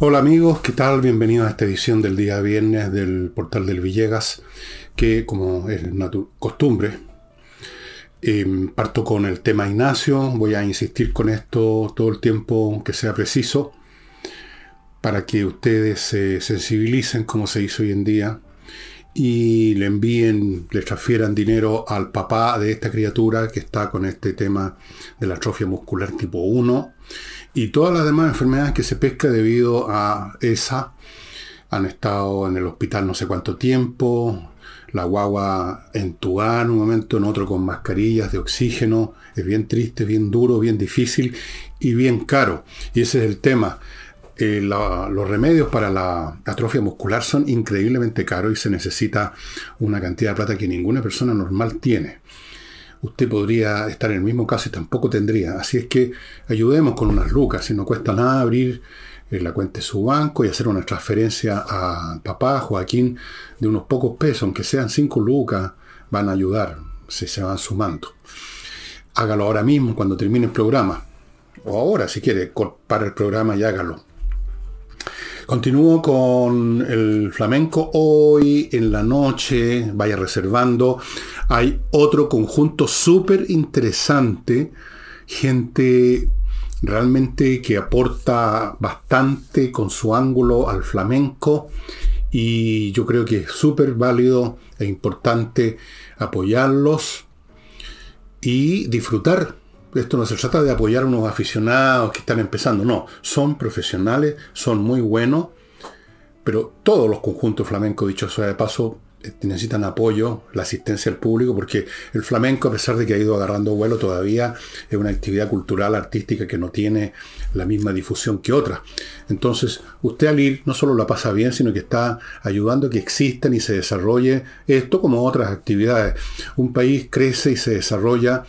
Hola amigos, ¿qué tal? Bienvenidos a esta edición del día viernes del portal del Villegas, que como es costumbre, em, parto con el tema Ignacio, voy a insistir con esto todo el tiempo que sea preciso, para que ustedes se sensibilicen como se hizo hoy en día y le envíen, le transfieran dinero al papá de esta criatura que está con este tema de la atrofia muscular tipo 1 y todas las demás enfermedades que se pesca debido a esa han estado en el hospital no sé cuánto tiempo, la guagua entubada en un momento, en otro con mascarillas de oxígeno, es bien triste, bien duro, bien difícil y bien caro. Y ese es el tema. Eh, los remedios para la atrofia muscular son increíblemente caros y se necesita una cantidad de plata que ninguna persona normal tiene usted podría estar en el mismo caso y tampoco tendría. Así es que ayudemos con unas lucas, si no cuesta nada abrir eh, la cuenta de su banco y hacer una transferencia a papá Joaquín de unos pocos pesos, aunque sean cinco lucas, van a ayudar si se van sumando. Hágalo ahora mismo cuando termine el programa. O ahora, si quiere, para el programa y hágalo. Continúo con el flamenco. Hoy en la noche, vaya reservando, hay otro conjunto súper interesante. Gente realmente que aporta bastante con su ángulo al flamenco. Y yo creo que es súper válido e importante apoyarlos y disfrutar esto no se trata de apoyar a unos aficionados que están empezando, no, son profesionales, son muy buenos, pero todos los conjuntos flamencos, dicho sea de paso, eh, necesitan apoyo, la asistencia del público, porque el flamenco, a pesar de que ha ido agarrando vuelo, todavía es una actividad cultural, artística que no tiene la misma difusión que otras. Entonces, usted al ir no solo la pasa bien, sino que está ayudando a que existan y se desarrolle esto como otras actividades. Un país crece y se desarrolla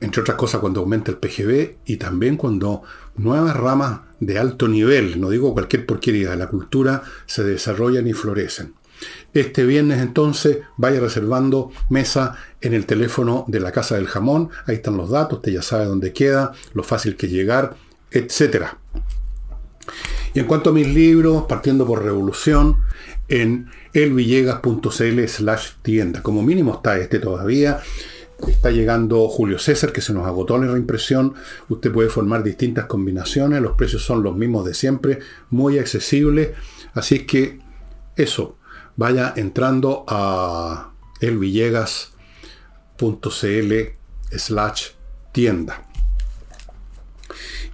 entre otras cosas cuando aumenta el PGB y también cuando nuevas ramas de alto nivel, no digo cualquier porquería de la cultura, se desarrollan y florecen. Este viernes entonces vaya reservando mesa en el teléfono de la Casa del Jamón, ahí están los datos, usted ya sabe dónde queda, lo fácil que llegar, etc. Y en cuanto a mis libros, partiendo por Revolución, en elvillegas.cl slash tienda, como mínimo está este todavía, Está llegando Julio César, que se nos agotó la reimpresión. Usted puede formar distintas combinaciones. Los precios son los mismos de siempre, muy accesibles. Así es que eso, vaya entrando a elvillegas.cl slash tienda.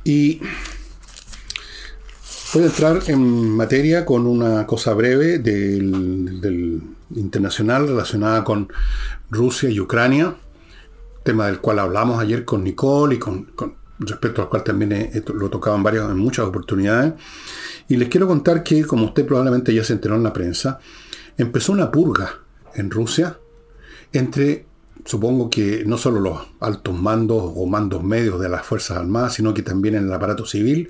Y voy a entrar en materia con una cosa breve del, del internacional relacionada con Rusia y Ucrania tema del cual hablamos ayer con Nicole y con, respecto al cual también lo tocaban varias, en muchas oportunidades. Y les quiero contar que, como usted probablemente ya se enteró en la prensa, empezó una purga en Rusia entre, supongo que no solo los altos mandos o mandos medios de las Fuerzas Armadas, sino que también en el aparato civil,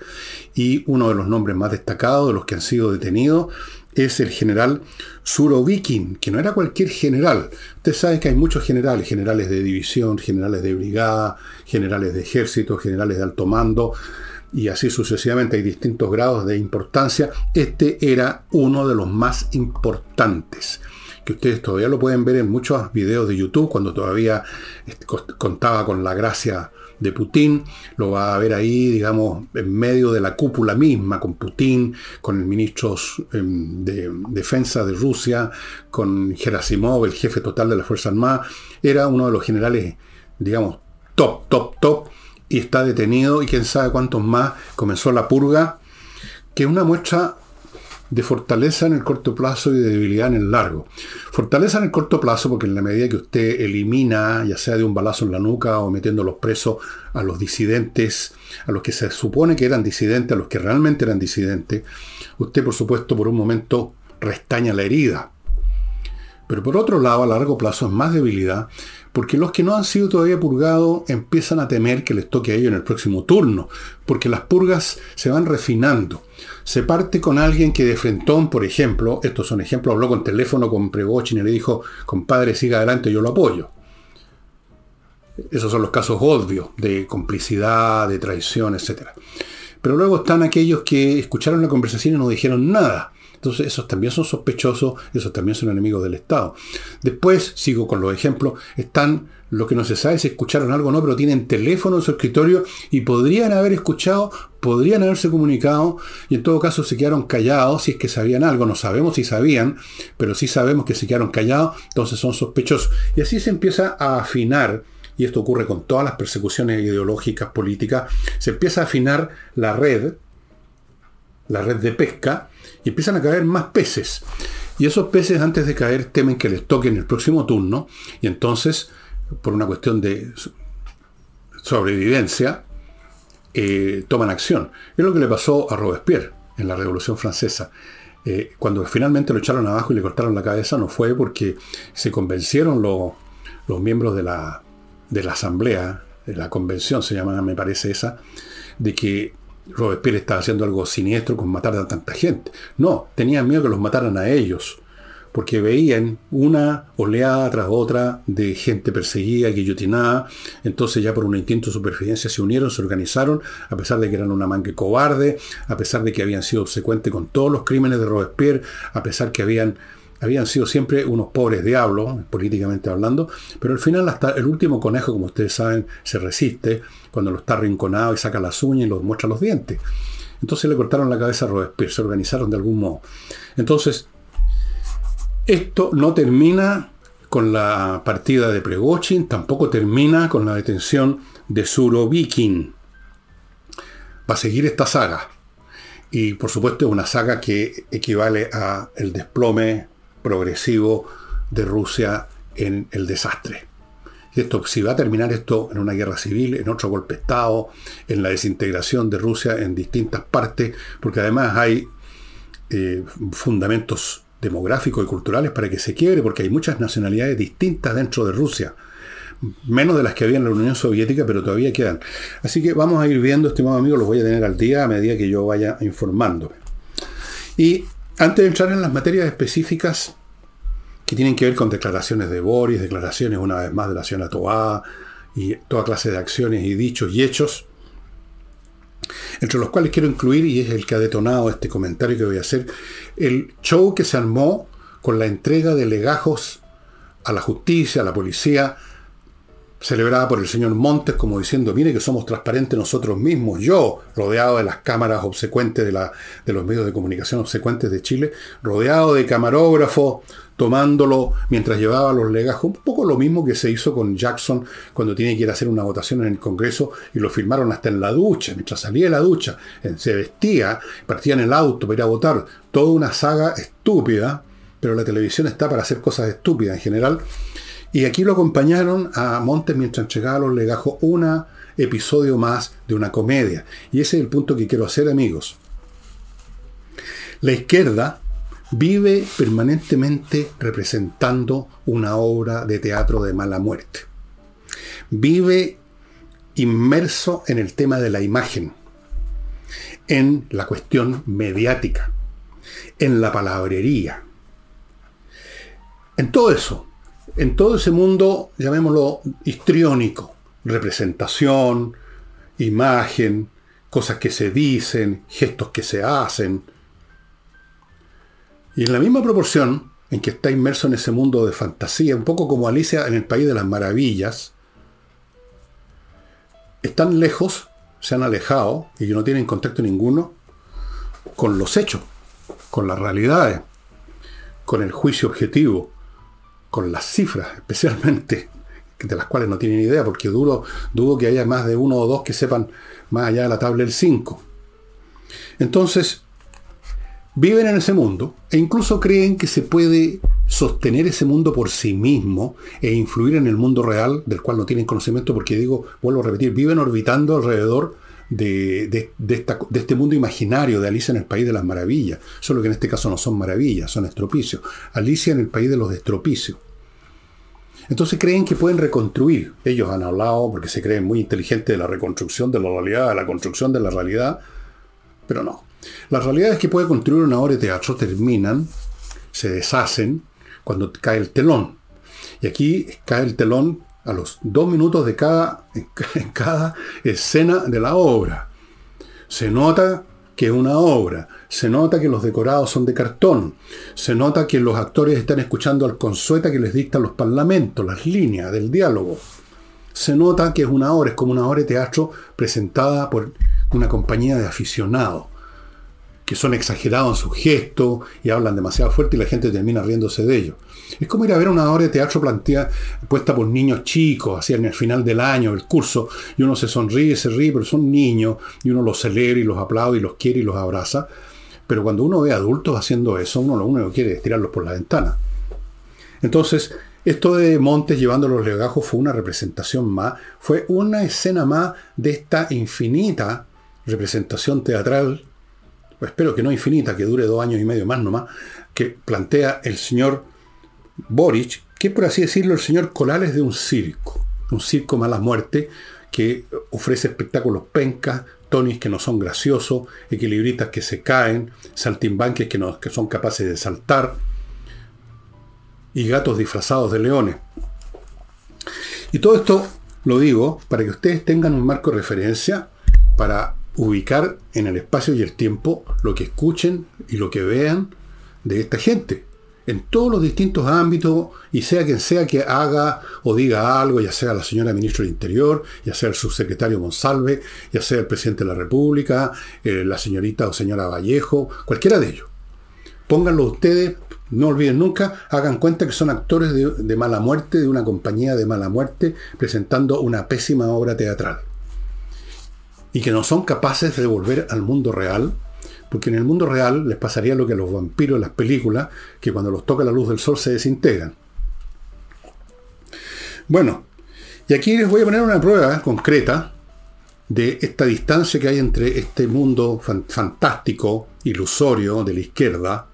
y uno de los nombres más destacados de los que han sido detenidos es el general Surovikin, que no era cualquier general. Usted sabe que hay muchos generales, generales de división, generales de brigada, generales de ejército, generales de alto mando, y así sucesivamente hay distintos grados de importancia. Este era uno de los más importantes que ustedes todavía lo pueden ver en muchos videos de YouTube, cuando todavía contaba con la gracia de Putin, lo va a ver ahí, digamos, en medio de la cúpula misma, con Putin, con el ministro em, de Defensa de Rusia, con Gerasimov, el jefe total de la Fuerza Armada, era uno de los generales, digamos, top, top, top, y está detenido, y quién sabe cuántos más, comenzó la purga, que es una muestra de fortaleza en el corto plazo y de debilidad en el largo. Fortaleza en el corto plazo porque en la medida que usted elimina, ya sea de un balazo en la nuca o metiendo los presos a los disidentes, a los que se supone que eran disidentes, a los que realmente eran disidentes, usted por supuesto por un momento restaña la herida. Pero por otro lado, a largo plazo es más debilidad, porque los que no han sido todavía purgados empiezan a temer que les toque a ellos en el próximo turno, porque las purgas se van refinando. Se parte con alguien que de frentón, por ejemplo, estos son ejemplos, habló con teléfono con Pregochin y le dijo, compadre, siga adelante, yo lo apoyo. Esos son los casos obvios de complicidad, de traición, etc. Pero luego están aquellos que escucharon la conversación y no dijeron nada. Entonces esos también son sospechosos, esos también son enemigos del Estado. Después, sigo con los ejemplos, están los que no se sabe si escucharon algo o no, pero tienen teléfono en su escritorio y podrían haber escuchado, podrían haberse comunicado y en todo caso se quedaron callados si es que sabían algo. No sabemos si sabían, pero sí sabemos que se quedaron callados, entonces son sospechosos. Y así se empieza a afinar y esto ocurre con todas las persecuciones ideológicas, políticas, se empieza a afinar la red, la red de pesca, y empiezan a caer más peces. Y esos peces antes de caer temen que les toquen el próximo turno, y entonces, por una cuestión de sobrevivencia, eh, toman acción. Es lo que le pasó a Robespierre en la Revolución Francesa. Eh, cuando finalmente lo echaron abajo y le cortaron la cabeza, no fue porque se convencieron los, los miembros de la, de la asamblea, de la convención se llama, me parece esa, de que Robespierre estaba haciendo algo siniestro con matar a tanta gente. No, tenían miedo que los mataran a ellos, porque veían una oleada tras otra de gente perseguida, guillotinada, entonces ya por un instinto de supervivencia se unieron, se organizaron, a pesar de que eran una mangue cobarde, a pesar de que habían sido obsecuentes con todos los crímenes de Robespierre, a pesar que habían habían sido siempre unos pobres diablos, políticamente hablando, pero al final hasta el último conejo, como ustedes saben, se resiste cuando lo está arrinconado y saca las uñas y los muestra los dientes. Entonces le cortaron la cabeza a Robespierre, se organizaron de algún modo. Entonces, esto no termina con la partida de Pregochin, tampoco termina con la detención de Surovikin. Va a seguir esta saga. Y por supuesto es una saga que equivale a el desplome progresivo de Rusia en el desastre. Esto, si va a terminar esto en una guerra civil, en otro golpe de Estado, en la desintegración de Rusia en distintas partes, porque además hay eh, fundamentos demográficos y culturales para que se quiebre, porque hay muchas nacionalidades distintas dentro de Rusia, menos de las que había en la Unión Soviética, pero todavía quedan. Así que vamos a ir viendo, estimados amigos, los voy a tener al día a medida que yo vaya informando. Y antes de entrar en las materias específicas que tienen que ver con declaraciones de Boris, declaraciones una vez más de la señora Toá y toda clase de acciones y dichos y hechos, entre los cuales quiero incluir, y es el que ha detonado este comentario que voy a hacer, el show que se armó con la entrega de legajos a la justicia, a la policía, celebrada por el señor Montes como diciendo, mire que somos transparentes nosotros mismos, yo, rodeado de las cámaras obsecuentes de, la, de los medios de comunicación obsecuentes de Chile, rodeado de camarógrafos, tomándolo mientras llevaba los legajos, un poco lo mismo que se hizo con Jackson cuando tiene que ir a hacer una votación en el Congreso y lo firmaron hasta en la ducha, mientras salía de la ducha, se vestía, partía en el auto para ir a votar, toda una saga estúpida, pero la televisión está para hacer cosas estúpidas en general, y aquí lo acompañaron a Montes mientras entregaba los legajos un episodio más de una comedia. Y ese es el punto que quiero hacer, amigos. La izquierda vive permanentemente representando una obra de teatro de mala muerte. Vive inmerso en el tema de la imagen, en la cuestión mediática, en la palabrería, en todo eso en todo ese mundo, llamémoslo histriónico, representación, imagen, cosas que se dicen, gestos que se hacen. Y en la misma proporción en que está inmerso en ese mundo de fantasía, un poco como Alicia en el País de las Maravillas, están lejos, se han alejado y no tienen contacto ninguno con los hechos, con las realidades, con el juicio objetivo, con las cifras, especialmente, de las cuales no tienen idea, porque dudo, dudo que haya más de uno o dos que sepan más allá de la tabla del 5. Entonces, viven en ese mundo e incluso creen que se puede sostener ese mundo por sí mismo e influir en el mundo real del cual no tienen conocimiento, porque digo, vuelvo a repetir, viven orbitando alrededor de, este mundo imaginario de Alicia en el País de las Maravillas, solo que en este caso no son maravillas, son estropicios. Alicia en el País de los Estropicios. Entonces creen que pueden reconstruir. Ellos han hablado porque se creen muy inteligentes de la reconstrucción de la realidad, de la construcción de la realidad, pero no. Las realidades que puede construir una obra de teatro terminan, se deshacen cuando cae el telón. Y aquí cae el telón a los dos minutos de cada, en cada escena de la obra. Se nota que es una obra, se nota que los decorados son de cartón, se nota que los actores están escuchando al consueta que les dictan los parlamentos, las líneas del diálogo. Se nota que es una obra, es como una obra de teatro presentada por una compañía de aficionados que son exagerados en sus gestos y hablan demasiado fuerte y la gente termina riéndose de ellos. Es como ir a ver una obra de teatro planteada, puesta por niños chicos, así en el final del año, el curso, y uno se sonríe, se ríe, pero son niños, y uno los celebra y los aplaude y los quiere y los abraza. Pero cuando uno ve adultos haciendo eso, uno lo único que quiere es tirarlos por la ventana. Entonces, esto de Montes llevando los legajos fue una representación más, fue una escena más de esta infinita representación teatral espero que no infinita, que dure dos años y medio más nomás, que plantea el señor Boric, que por así decirlo el señor Colales de un circo, un circo mala muerte, que ofrece espectáculos pencas, tonis que no son graciosos, equilibristas que se caen, saltimbanques que, no, que son capaces de saltar, y gatos disfrazados de leones. Y todo esto lo digo para que ustedes tengan un marco de referencia para ubicar en el espacio y el tiempo lo que escuchen y lo que vean de esta gente. En todos los distintos ámbitos, y sea quien sea que haga o diga algo, ya sea la señora ministra del Interior, ya sea el subsecretario Monsalve, ya sea el presidente de la República, eh, la señorita o señora Vallejo, cualquiera de ellos. Pónganlo ustedes, no olviden nunca, hagan cuenta que son actores de mala muerte, de una compañía de mala muerte, presentando una pésima obra teatral y que no son capaces de volver al mundo real, porque en el mundo real les pasaría lo que a los vampiros en las películas, que cuando los toca la luz del sol se desintegran. Bueno, y aquí les voy a poner una prueba concreta de esta distancia que hay entre este mundo fantástico, ilusorio de la izquierda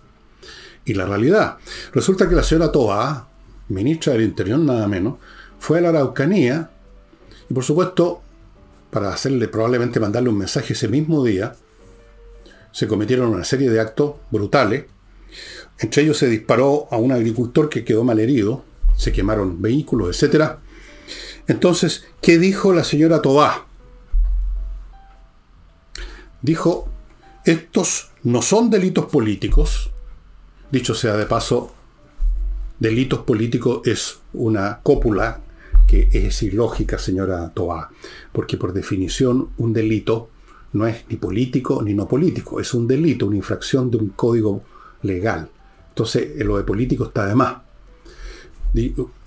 y la realidad. Resulta que la señora Toa, ministra del Interior nada menos, fue a la Araucanía y por supuesto para hacerle probablemente mandarle un mensaje ese mismo día, se cometieron una serie de actos brutales. Entre ellos se disparó a un agricultor que quedó mal herido, se quemaron vehículos, etc. Entonces, ¿qué dijo la señora Tobá? Dijo, estos no son delitos políticos. Dicho sea de paso, delitos políticos es una cópula que es ilógica, señora Toa, porque por definición un delito no es ni político ni no político, es un delito, una infracción de un código legal. Entonces, lo de político está de más.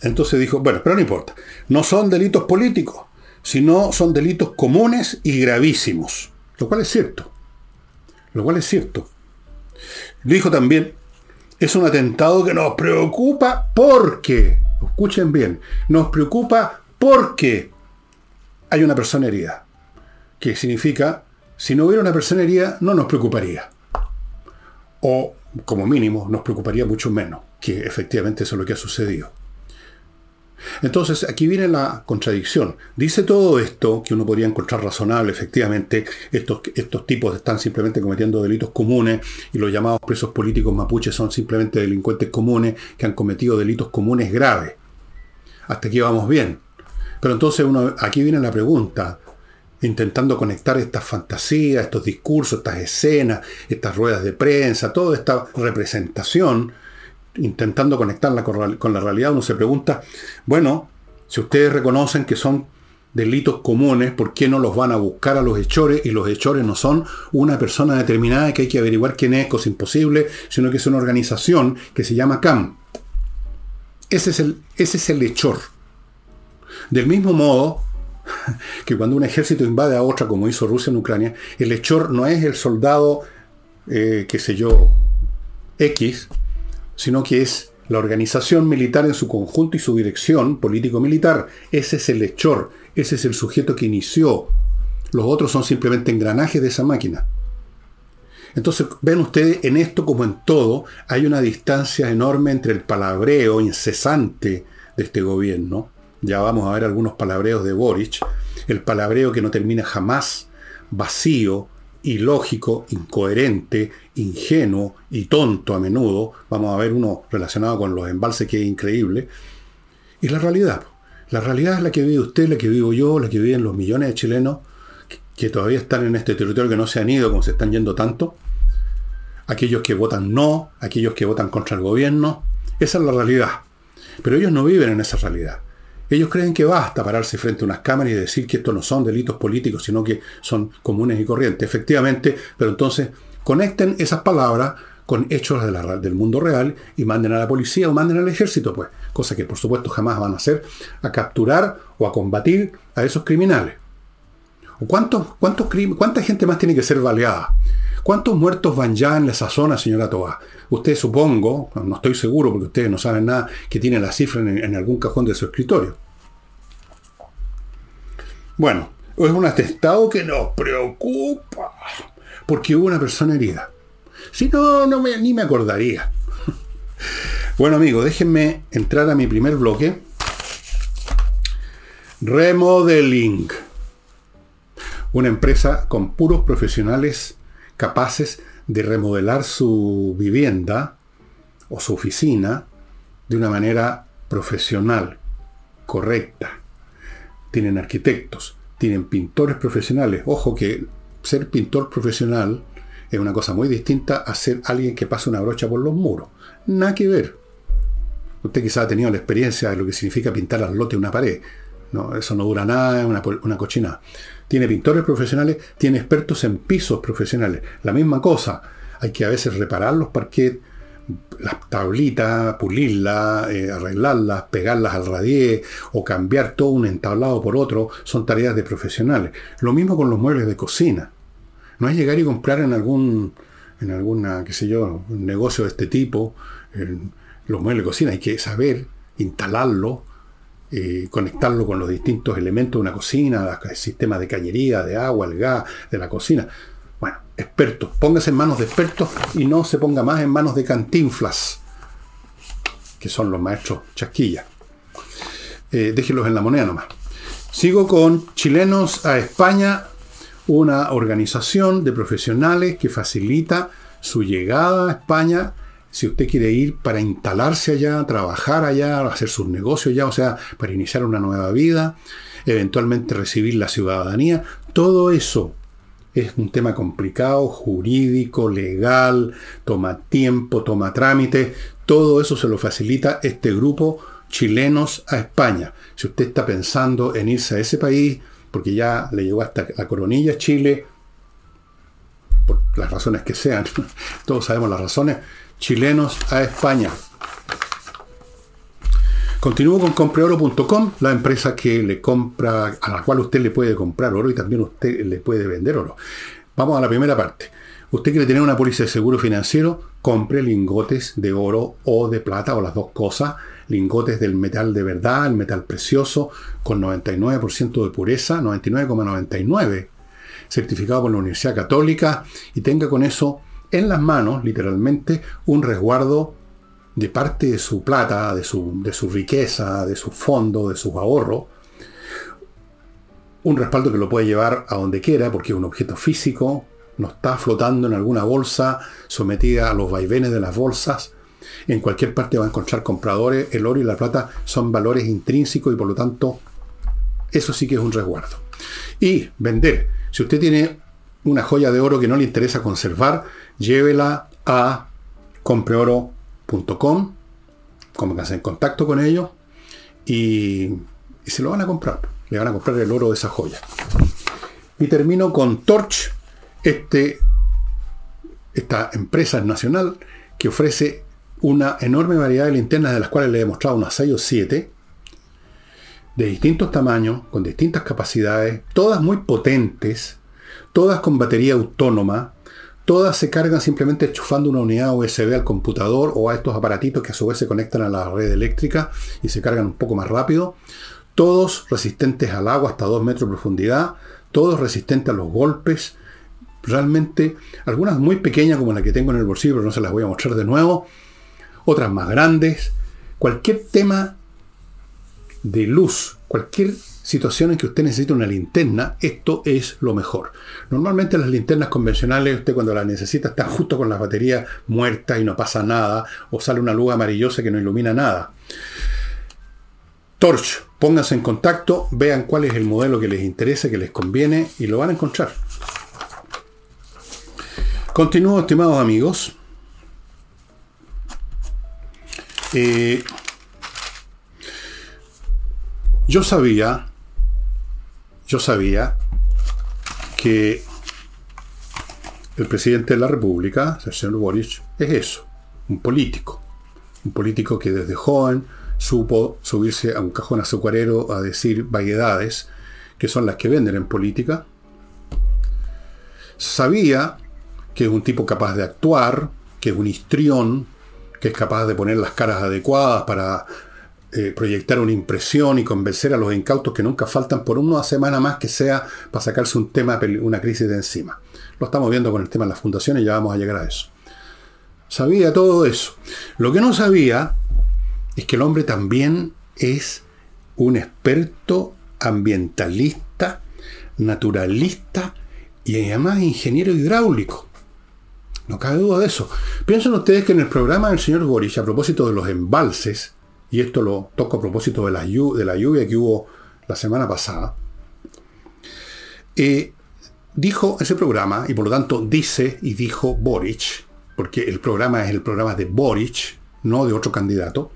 Entonces dijo, bueno, pero no importa, no son delitos políticos, sino son delitos comunes y gravísimos, lo cual es cierto, lo cual es cierto. Dijo también, es un atentado que nos preocupa porque escuchen bien, nos preocupa porque hay una persona herida. Que significa, si no hubiera una persona herida, no nos preocuparía. O, como mínimo, nos preocuparía mucho menos, que efectivamente eso es lo que ha sucedido. Entonces, aquí viene la contradicción. Dice todo esto, que uno podría encontrar razonable, efectivamente, estos, estos tipos están simplemente cometiendo delitos comunes y los llamados presos políticos mapuches son simplemente delincuentes comunes que han cometido delitos comunes graves. Hasta aquí vamos bien. Pero entonces uno, aquí viene la pregunta, intentando conectar estas fantasías, estos discursos, estas escenas, estas ruedas de prensa, toda esta representación, intentando conectarla con, la realidad, uno se pregunta, bueno, si ustedes reconocen que son delitos comunes, ¿por qué no los van a buscar a los hechores? Y los hechores no son una persona determinada que hay que averiguar quién es, cosa imposible, sino que es una organización que se llama CAM. Ese es el, ese es el hechor. Del mismo modo que cuando un ejército invade a otra, como hizo Rusia en Ucrania, el hechor no es el soldado, eh, qué sé yo, X, sino que es la organización militar en su conjunto y su dirección político-militar. Ese es el hechor, ese es el sujeto que inició. Los otros son simplemente engranajes de esa máquina. Entonces, ven ustedes, en esto como en todo, hay una distancia enorme entre el palabreo incesante de este gobierno. Ya vamos a ver algunos palabreos de Boric. El palabreo que no termina jamás, vacío, ilógico, incoherente, ingenuo y tonto a menudo. Vamos a ver uno relacionado con los embalses que es increíble. Y la realidad. La realidad es la que vive usted, la que vivo yo, la que viven los millones de chilenos que todavía están en este territorio que no se han ido como se están yendo tanto, aquellos que votan no, aquellos que votan contra el gobierno, esa es la realidad. Pero ellos no viven en esa realidad. Ellos creen que basta pararse frente a unas cámaras y decir que estos no son delitos políticos, sino que son comunes y corrientes. Efectivamente, pero entonces conecten esas palabras con hechos del mundo real y manden a la policía o manden al ejército, pues, cosa que por supuesto jamás van a hacer, a capturar o a combatir a esos criminales. ¿O cuántos, cuántos ¿Cuánta gente más tiene que ser baleada? ¿Cuántos muertos van ya en esa zona, señora Toa? Usted supongo, no estoy seguro porque ustedes no saben nada, que tiene la cifra en, algún cajón de su escritorio. Bueno, es un atestado que nos preocupa porque hubo una persona herida. Si no, no me, ni me acordaría. bueno, amigos, déjenme entrar a mi primer bloque. Remodeling. Una empresa con puros profesionales capaces de remodelar su vivienda o su oficina de una manera profesional, correcta. Tienen arquitectos, tienen pintores profesionales. Ojo que ser pintor profesional es una cosa muy distinta a ser alguien que pasa una brocha por los muros. Nada que ver. Usted quizá ha tenido la experiencia de lo que significa pintar al lote una pared. No, eso no dura nada, es una, una cochina. Tiene pintores profesionales, tiene expertos en pisos profesionales. La misma cosa. Hay que a veces reparar los parquets, las tablitas, pulirlas, eh, arreglarlas, pegarlas al radier o cambiar todo un entablado por otro, son tareas de profesionales. Lo mismo con los muebles de cocina. No es llegar y comprar en algún, en alguna, qué sé yo, un negocio de este tipo, los muebles de cocina. Hay que saber instalarlo, eh, conectarlo con los distintos elementos de una cocina, el sistema de cañería, de agua, el gas, de la cocina. Bueno, expertos. Póngase en manos de expertos y no se ponga más en manos de cantinflas, que son los maestros chasquilla. Eh, déjenlos en la moneda nomás. Sigo con chilenos a España una organización de profesionales que facilita su llegada a España si usted quiere ir para instalarse allá, trabajar allá, hacer sus negocios allá, o sea, para iniciar una nueva vida, eventualmente recibir la ciudadanía, todo eso es un tema complicado, jurídico, legal, toma tiempo, toma trámite, todo eso se lo facilita este grupo chilenos a España. Si usted está pensando en irse a ese país, porque ya le llegó hasta la coronilla Chile, por las razones que sean, todos sabemos las razones, chilenos a España. Continúo con compreoro.com, la empresa que le compra, a la cual usted le puede comprar oro y también usted le puede vender oro. Vamos a la primera parte. Usted quiere tener una póliza de seguro financiero, compre lingotes de oro o de plata o las dos cosas lingotes del metal de verdad, el metal precioso, con 99% de pureza, 99,99, certificado por la Universidad Católica, y tenga con eso en las manos, literalmente, un resguardo de parte de su plata, de su, de su riqueza, de su fondo, de sus ahorros, un respaldo que lo puede llevar a donde quiera, porque es un objeto físico, no está flotando en alguna bolsa, sometida a los vaivenes de las bolsas, en cualquier parte va a encontrar compradores. El oro y la plata son valores intrínsecos y por lo tanto eso sí que es un resguardo. Y vender. Si usted tiene una joya de oro que no le interesa conservar, llévela a compreoro.com, pónganse en contacto con ellos y, y se lo van a comprar. Le van a comprar el oro de esa joya. Y termino con Torch, este, esta empresa nacional que ofrece una enorme variedad de linternas de las cuales le he mostrado unas 6 o 7, de distintos tamaños, con distintas capacidades, todas muy potentes, todas con batería autónoma, todas se cargan simplemente enchufando una unidad USB al computador o a estos aparatitos que a su vez se conectan a la red eléctrica y se cargan un poco más rápido, todos resistentes al agua hasta 2 metros de profundidad, todos resistentes a los golpes, realmente algunas muy pequeñas como la que tengo en el bolsillo, pero no se las voy a mostrar de nuevo, otras más grandes, cualquier tema de luz, cualquier situación en que usted necesita una linterna, esto es lo mejor. Normalmente las linternas convencionales, usted cuando las necesita está justo con la batería muerta y no pasa nada, o sale una luz amarillosa que no ilumina nada. Torch, pónganse en contacto, vean cuál es el modelo que les interesa, que les conviene y lo van a encontrar. Continúo, estimados amigos. Eh, yo sabía, yo sabía que el presidente de la República, el señor Boric, es eso, un político. Un político que desde joven supo subirse a un cajón azucarero a decir vaguedades, que son las que venden en política. Sabía que es un tipo capaz de actuar, que es un histrión, que es capaz de poner las caras adecuadas para eh, proyectar una impresión y convencer a los incautos que nunca faltan por una semana más que sea para sacarse un tema, una crisis de encima. Lo estamos viendo con el tema de las fundaciones ya vamos a llegar a eso. Sabía todo eso. Lo que no sabía es que el hombre también es un experto ambientalista, naturalista y además ingeniero hidráulico. No cabe duda de eso. Piensen ustedes que en el programa del señor Boris, a propósito de los embalses, y esto lo toco a propósito de la, lluvia que hubo la semana pasada, eh, dijo ese programa, y por lo tanto dice y dijo Boric, porque el programa es el programa de Boric, no de otro candidato,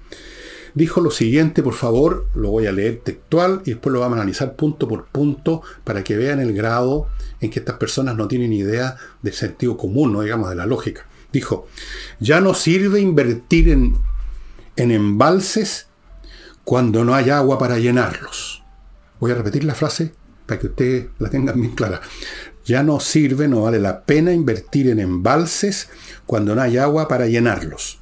dijo lo siguiente, por favor, lo voy a leer textual y después lo vamos a analizar punto por punto para que vean el grado en que estas personas no tienen idea del sentido común, no digamos de la lógica. Dijo, ya no sirve invertir en, en embalses cuando no hay agua para llenarlos. Voy a repetir la frase para que ustedes la tengan bien clara. Ya no sirve, no vale la pena invertir en embalses cuando no hay agua para llenarlos.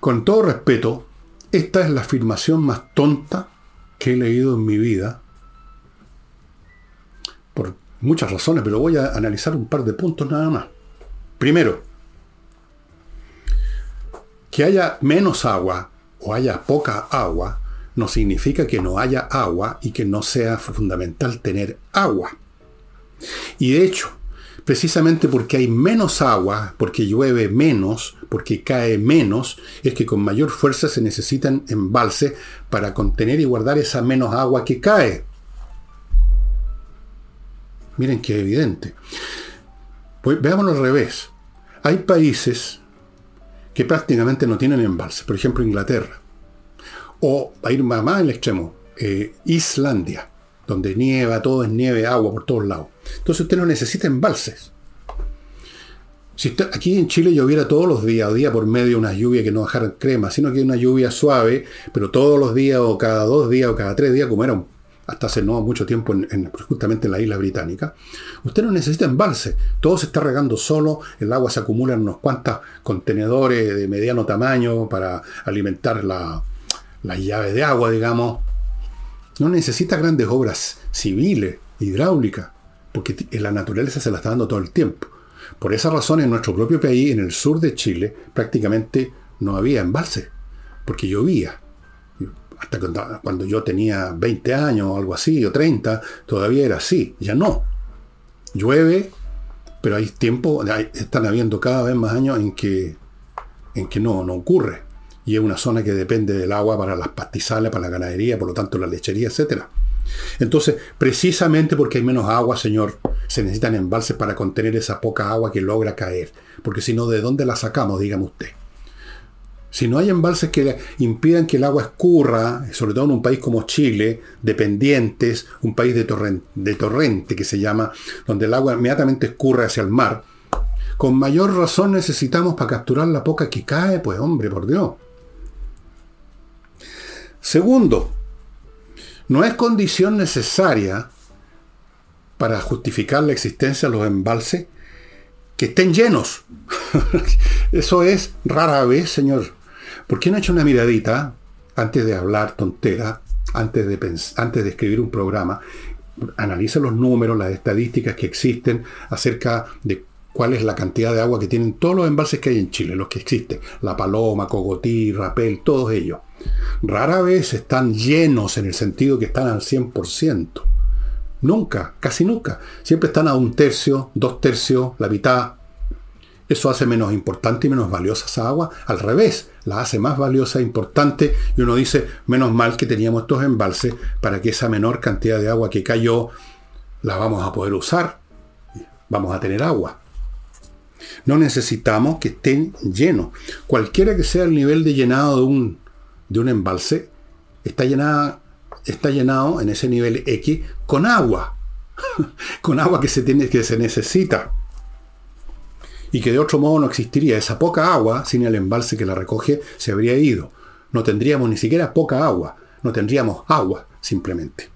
Con todo respeto, esta es la afirmación más tonta que he leído en mi vida. Por muchas razones, pero voy a analizar un par de puntos nada más. Primero, que haya menos agua o haya poca agua no significa que no haya agua y que no sea fundamental tener agua. Y de hecho, precisamente porque hay menos agua, porque llueve menos, porque cae menos, es que con mayor fuerza se necesitan embalses para contener y guardar esa menos agua que cae. Miren qué evidente. Pues veámoslo al revés. Hay países que prácticamente no tienen embalses, por ejemplo Inglaterra. O, a ir más el extremo, eh, Islandia, donde nieva, todo es nieve, agua por todos lados. Entonces usted no necesita embalses. Si aquí en Chile lloviera todos los días, o día por medio una lluvia que no dejara crema, sino que una lluvia suave, pero todos los días o cada dos días o cada tres días, como era hasta hace no mucho tiempo en, justamente en la isla británica, usted no necesita embalse, todo se está regando solo, el agua se acumula en unos cuantos contenedores de mediano tamaño para alimentar la, la llave de agua, digamos. No necesita grandes obras civiles, hidráulicas, porque la naturaleza se la está dando todo el tiempo. Por esa razón, en nuestro propio país, en el sur de Chile, prácticamente no había embalse, porque llovía. Hasta cuando yo tenía 20 años o algo así, o 30, todavía era así. Ya no. Llueve, pero hay tiempo, están habiendo cada vez más años en que, en que no, no ocurre. Y es una zona que depende del agua para las pastizales, para la ganadería, por lo tanto la lechería, etcétera. Entonces, precisamente porque hay menos agua, Señor, se necesitan embalses para contener esa poca agua que logra caer. Porque si no, ¿de dónde la sacamos? Dígame usted. Si no hay embalses que impidan que el agua escurra, sobre todo en un país como Chile, dependientes, un país de, torrente, que se llama, donde el agua inmediatamente escurre hacia el mar, con mayor razón necesitamos para capturar la poca que cae, pues hombre, por Dios. Segundo, no es condición necesaria para justificar la existencia de los embalses que estén llenos. Eso es rara vez, señor. ¿Por qué no ha hecho una miradita antes de hablar tontera, antes de, antes de escribir un programa? Analiza los números, las estadísticas que existen acerca de cuál es la cantidad de agua que tienen todos los embalses que hay en Chile, los que existen. La Paloma, Cogotí, Rapel, todos ellos. Rara vez están llenos en el sentido que están al 100%. Nunca, casi nunca. Siempre están a un tercio, dos tercios, la mitad. ¿Eso hace menos importante y menos valiosa esa agua? Al revés, la hace más valiosa e importante y uno dice, menos mal que teníamos estos embalses para que esa menor cantidad de agua que cayó la vamos a poder usar, vamos a tener agua. No necesitamos que estén llenos. Cualquiera que sea el nivel de llenado de un, de un embalse, está, llenada, está llenado en ese nivel X con agua. con agua que se, tiene, que se necesita y que de otro modo no existiría. Esa poca agua, sin el embalse que la recoge, se habría ido. No tendríamos ni siquiera poca agua, no tendríamos agua, simplemente.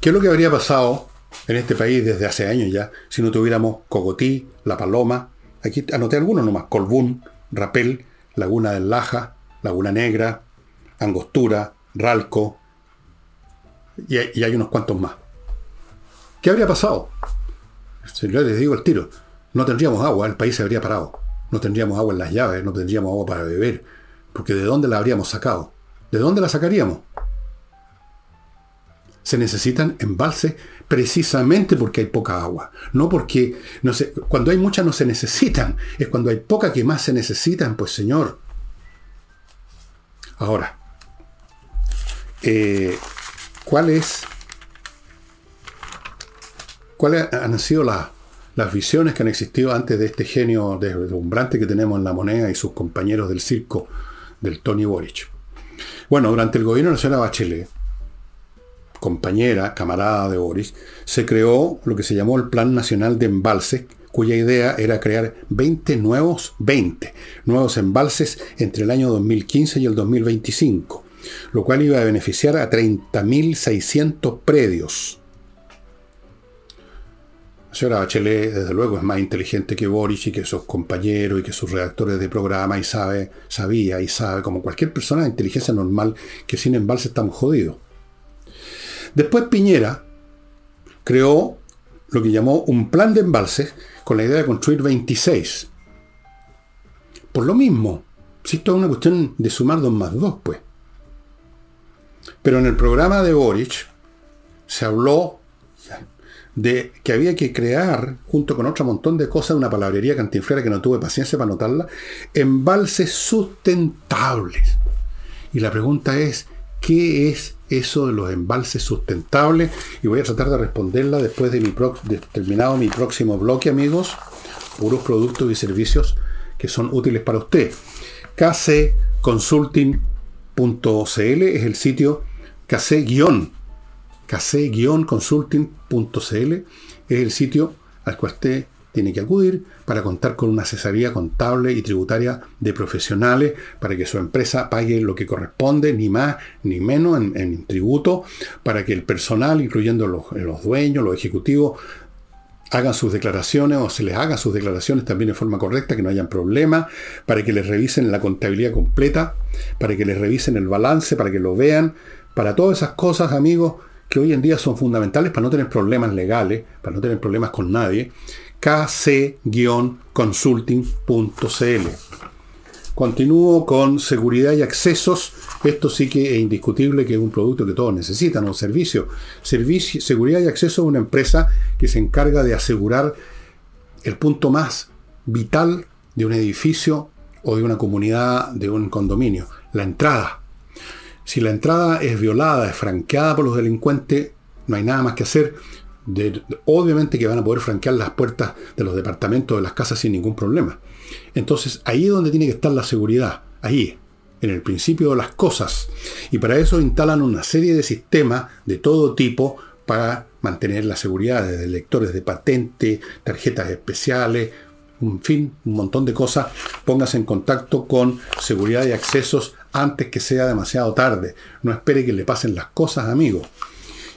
¿Qué es lo que habría pasado en este país desde hace años ya si no tuviéramos Cogotí, La Paloma? Aquí anoté algunos nomás, Colbún, Rapel, Laguna del Laja, Laguna Negra, Angostura, Ralco, y hay unos cuantos más. ¿Qué habría pasado? Si les digo el tiro, no tendríamos agua, el país se habría parado. No tendríamos agua en las llaves, no tendríamos agua para beber. Porque ¿de dónde la habríamos sacado? ¿De dónde la sacaríamos? Se necesitan embalses precisamente porque hay poca agua. No porque, cuando hay mucha no se necesitan. Es cuando hay poca que más se necesitan, pues señor. Ahora, eh, ¿cuál es ¿Cuáles han sido las visiones que han existido antes de este genio deslumbrante que tenemos en la moneda y sus compañeros del circo del Tony Boric? Bueno, durante el gobierno de la señora Bachelet, compañera, camarada de Boris, se creó lo que se llamó el Plan Nacional de Embalses, cuya idea era crear 20 nuevos, 20 nuevos embalses entre el año 2015 y el 2025, lo cual iba a beneficiar a 30.600 predios la señora Bachelet, desde luego, es más inteligente que Boris y que sus compañeros y que sus redactores de programa y sabe, sabía y sabe, como cualquier persona de inteligencia normal, que sin embalse estamos jodidos. Después Piñera creó lo que llamó un plan de embalses con la idea de construir 26. Por lo mismo, si esto es una cuestión de sumar dos más dos, pues. Pero en el programa de Boric se habló de que había que crear, junto con otro montón de cosas, una palabrería cantinflera que no tuve paciencia para anotarla, embalses sustentables. Y la pregunta es, ¿qué es eso de los embalses sustentables? Y voy a tratar de responderla después de, mi terminado mi próximo bloque, amigos. Puros productos y servicios que son útiles para usted. kcconsulting.cl es el sitio kc kc-consulting.cl es el sitio al cual usted tiene que acudir para contar con una asesoría contable y tributaria de profesionales para que su empresa pague lo que corresponde, ni más ni menos en, tributo, para que el personal, incluyendo los, los, dueños, los ejecutivos, hagan sus declaraciones o se les hagan sus declaraciones también en forma correcta, que no hayan problemas, para que les revisen la contabilidad completa, para que les revisen el balance, para que lo vean, para todas esas cosas, amigos, que hoy en día son fundamentales para no tener problemas legales, para no tener problemas con nadie, kc-consulting.cl. Continúo con seguridad y accesos. Esto sí que es indiscutible que es un producto que todos necesitan, un servicio. servicio. Seguridad y acceso es una empresa que se encarga de asegurar el punto más vital de un edificio o de una comunidad, de un condominio, la entrada. Si la entrada es violada, es franqueada por los delincuentes, no hay nada más que hacer. obviamente que van a poder franquear las puertas de los departamentos, de las casas sin ningún problema. Entonces ahí es donde tiene que estar la seguridad, ahí, en el principio de las cosas. Y para eso instalan una serie de sistemas de todo tipo para mantener la seguridad, desde lectores de patente, tarjetas especiales, en fin, un montón de cosas. Póngase en contacto con seguridad y accesos antes que sea demasiado tarde. No espere que le pasen las cosas, amigo.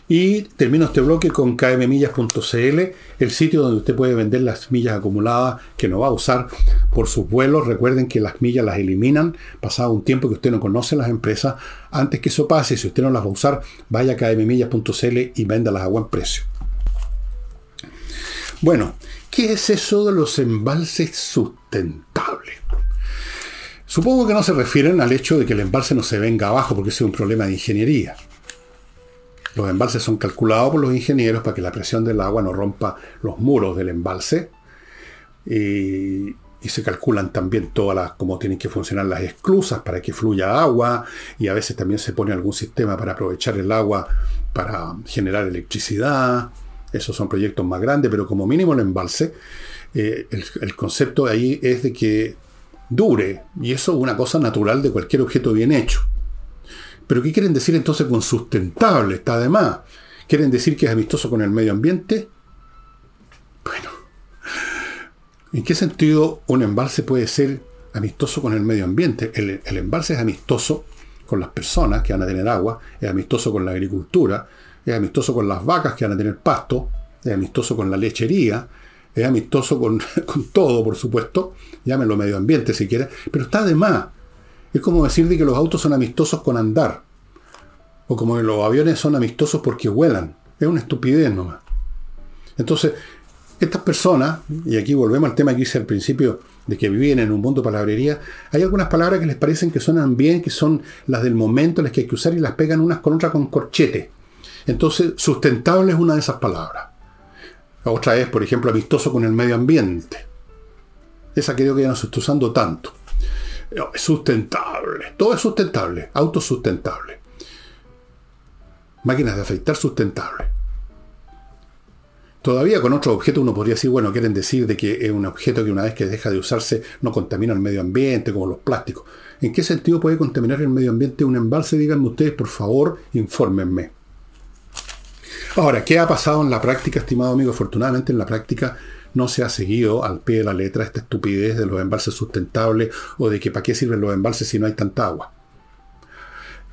Y termino este bloque con kmmillas.cl, el sitio donde usted puede vender las millas acumuladas que no va a usar por sus vuelos. Recuerden que las millas las eliminan pasado un tiempo que usted no conoce las empresas. Antes que eso pase, si usted no las va a usar, vaya a kmmillas.cl y véndalas a buen precio. Bueno, ¿qué es eso de los embalses sustentables? Supongo que no se refieren al hecho de que el embalse no se venga abajo porque ese es un problema de ingeniería. Los embalses son calculados por los ingenieros para que la presión del agua no rompa los muros del embalse, y, se calculan también todas las, cómo tienen que funcionar las esclusas para que fluya agua, y a veces también se pone algún sistema para aprovechar el agua para generar electricidad. Esos son proyectos más grandes, pero como mínimo el embalse, eh, el, el, concepto ahí es de que dure, y eso es una cosa natural de cualquier objeto bien hecho. Pero ¿qué quieren decir entonces con sustentable? Está de más. ¿Quieren decir que es amistoso con el medio ambiente? Bueno, ¿en qué sentido un embalse puede ser amistoso con el medio ambiente? El, embalse es amistoso con las personas que van a tener agua, es amistoso con la agricultura, es amistoso con las vacas que van a tener pasto, es amistoso con la lechería, es amistoso con, con todo, por supuesto, llámenlo medio ambiente si quieren, pero está de más. Es como decir de que los autos son amistosos con andar. O como que los aviones son amistosos porque vuelan. Es una estupidez nomás. Entonces, estas personas, y aquí volvemos al tema que hice al principio, de que viven en un mundo de palabrería, hay algunas palabras que les parecen que suenan bien, que son las del momento, las que hay que usar y las pegan unas con otras con corchete. Entonces, sustentable es una de esas palabras. Otra es, por ejemplo, amistoso con el medio ambiente. Esa creo que ya no se está usando tanto. Sustentable. Todo es sustentable. Autosustentable. Máquinas de afeitar sustentable. Todavía con otro objeto uno podría decir, bueno, quieren decir de que es un objeto que una vez que deja de usarse no contamina el medio ambiente, como los plásticos. ¿En qué sentido puede contaminar el medio ambiente un embalse? Díganme ustedes, por favor, infórmenme. Ahora, ¿qué ha pasado en la práctica, estimado amigo? Afortunadamente en la práctica no se ha seguido al pie de la letra esta estupidez de los embalses sustentables o de que para qué sirven los embalses si no hay tanta agua.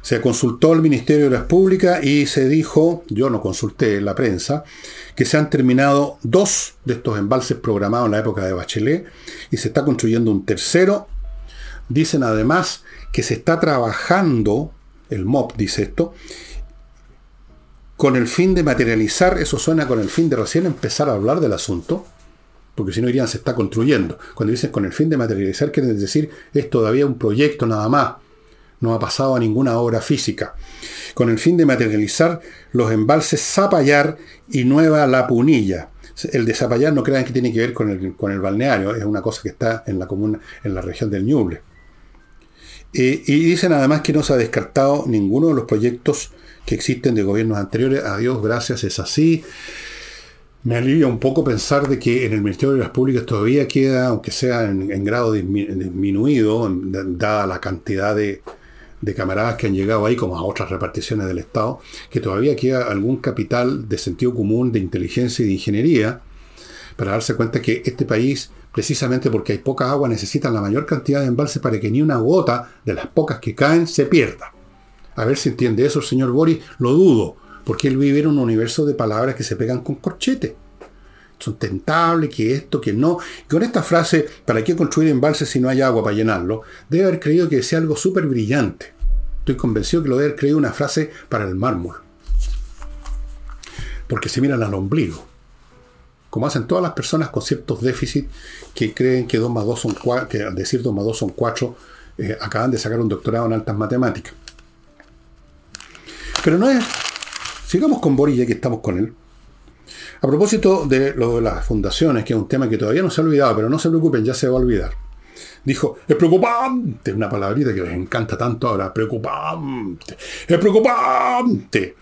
Se consultó al Ministerio de las Públicas y se dijo, yo no consulté en la prensa, que se han terminado dos de estos embalses programados en la época de Bachelet y se está construyendo un tercero. Dicen además que se está trabajando, el MOP dice esto, con el fin de materializar, eso suena con el fin de recién empezar a hablar del asunto, porque si no irían se está construyendo. Cuando dicen con el fin de materializar, quieren decir es todavía un proyecto nada más, no ha pasado a ninguna obra física. Con el fin de materializar los embalses Zapallar y Nueva La Punilla. El de Zapallar no crean que tiene que ver con el, con el balneario, es una cosa que está en la comuna, en la región del Ñuble. y dicen además que no se ha descartado ninguno de los proyectos que existen de gobiernos anteriores. A Dios gracias, es así. Me alivia un poco pensar de que en el Ministerio de las Públicas todavía queda, aunque sea en, grado disminuido, dada la cantidad de, de camaradas que han llegado ahí, como a otras reparticiones del Estado, que todavía queda algún capital de sentido común, de inteligencia y de ingeniería, para darse cuenta que este país, precisamente porque hay poca agua, necesita la mayor cantidad de embalses para que ni una gota de las pocas que caen se pierda. A ver si entiende eso el señor Boris, lo dudo, porque él vive en un universo de palabras que se pegan con corchete. Son tentables, que esto, que no. Y con esta frase, ¿para qué construir embalses si no hay agua para llenarlo? Debe haber creído que sea algo súper brillante. Estoy convencido que lo debe haber creído una frase para el mármol. Porque se miran al ombligo. Como hacen todas las personas con ciertos déficits que creen que 2 más 2 son 4, que al decir 2 más 2 son 4, eh, acaban de sacar un doctorado en altas matemáticas. Pero no es. Sigamos con Boris ya que estamos con él. A propósito de lo de las fundaciones, que es un tema que todavía no se ha olvidado, pero no se preocupen, ya se va a olvidar. Dijo, es preocupante, una palabrita que les encanta tanto ahora, preocupante, es preocupante.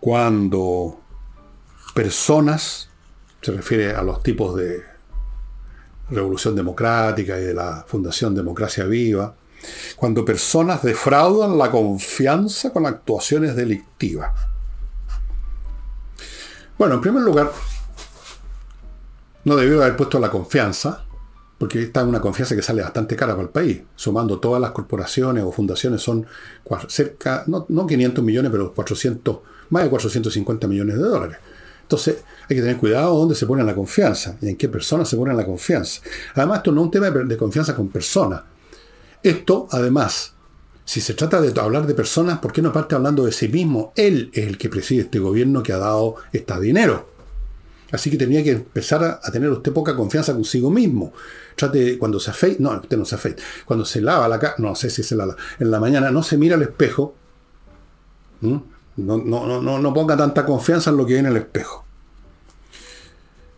Cuando personas, se refiere a los tipos de Revolución Democrática y de la Fundación Democracia Viva, cuando personas defraudan la confianza con actuaciones delictivas. Bueno, en primer lugar, no debió haber puesto la confianza, porque esta es una confianza que sale bastante cara para el país. Sumando todas las corporaciones o fundaciones son cerca, no, no 500 millones, pero 400, más de 450 millones de dólares. Entonces, hay que tener cuidado dónde se pone la confianza y en qué personas se pone la confianza. Además, esto no es un tema de confianza con personas, esto, además, si se trata de hablar de personas, ¿por qué no parte hablando de sí mismo? Él es el que preside este gobierno que ha dado este dinero. Así que tenía que empezar a, tener usted poca confianza consigo mismo. Trate cuando se afeita, no, usted no se afeita. Cuando se lava la cara, no sé si se lava, en la mañana no se mira al espejo. No, no, no, no ponga tanta confianza en lo que hay en el espejo.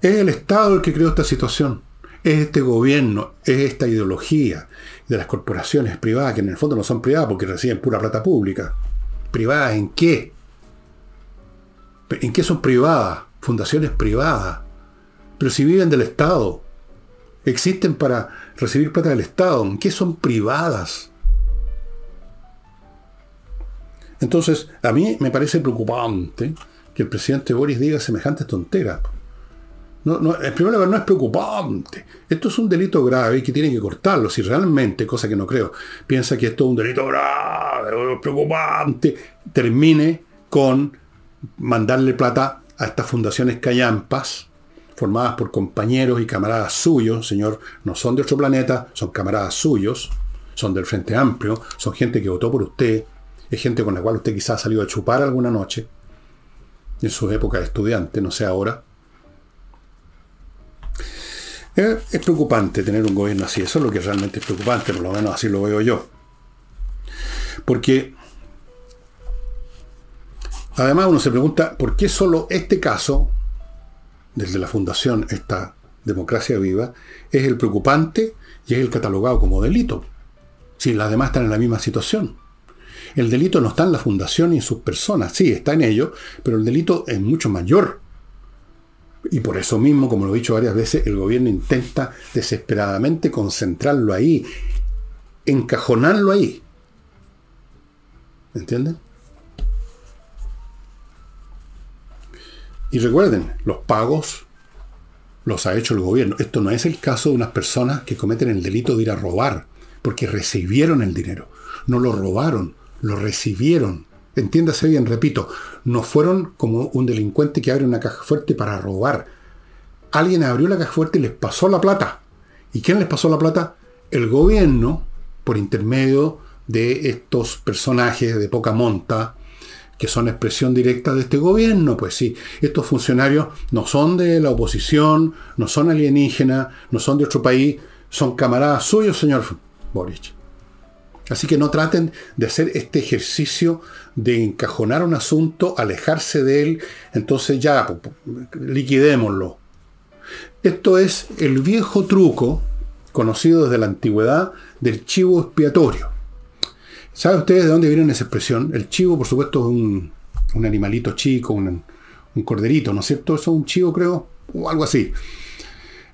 Es el Estado el que creó esta situación. es este gobierno, es esta ideología de las corporaciones privadas, que en el fondo no son privadas porque reciben pura plata pública. ¿Privadas en qué? ¿En qué son privadas? Fundaciones privadas. Pero si viven del Estado, existen para recibir plata del Estado, ¿en qué son privadas? Entonces, a mí me parece preocupante que el presidente Boris diga semejantes tonteras. No, no, en primer lugar, no es preocupante. Esto es un delito grave y que tiene que cortarlo. Si realmente, cosa que no creo, piensa que esto es un delito grave, preocupante, termine con mandarle plata a estas fundaciones callampas, formadas por compañeros y camaradas suyos, señor, no son de otro planeta, son camaradas suyos, son del Frente Amplio, son gente que votó por usted, es gente con la cual usted quizás ha salido a chupar alguna noche, en su época de estudiante, no sé ahora. Es preocupante tener un gobierno así, eso es lo que realmente es preocupante, por lo menos así lo veo yo. Porque además uno se pregunta, ¿por qué solo este caso, desde la fundación, esta democracia viva, es el preocupante y es el catalogado como delito? Si las demás están en la misma situación. El delito no está en la fundación y en sus personas, sí, está en ellos, pero el delito es mucho mayor. Y por eso mismo, como lo he dicho varias veces, el gobierno intenta desesperadamente concentrarlo ahí, encajonarlo ahí. ¿Me entienden? Y recuerden, los pagos los ha hecho el gobierno. Esto no es el caso de unas personas que cometen el delito de ir a robar, porque recibieron el dinero. No lo robaron, lo recibieron. Entiéndase bien, repito, no fueron como un delincuente que abre una caja fuerte para robar. Alguien abrió la caja fuerte y les pasó la plata. ¿Y quién les pasó la plata? El gobierno, por intermedio de estos personajes de poca monta, que son expresión directa de este gobierno. Pues sí, estos funcionarios no son de la oposición, no son alienígenas, no son de otro país, son camaradas suyos, señor Boric. Así que no traten de hacer este ejercicio de encajonar un asunto, alejarse de él, entonces ya, liquidémoslo. Esto es el viejo truco, conocido desde la antigüedad, del chivo expiatorio. ¿Saben ustedes de dónde viene esa expresión? El chivo, por supuesto, es un, animalito chico, un, un, corderito, ¿no es cierto? Eso es un chivo, creo, o algo así.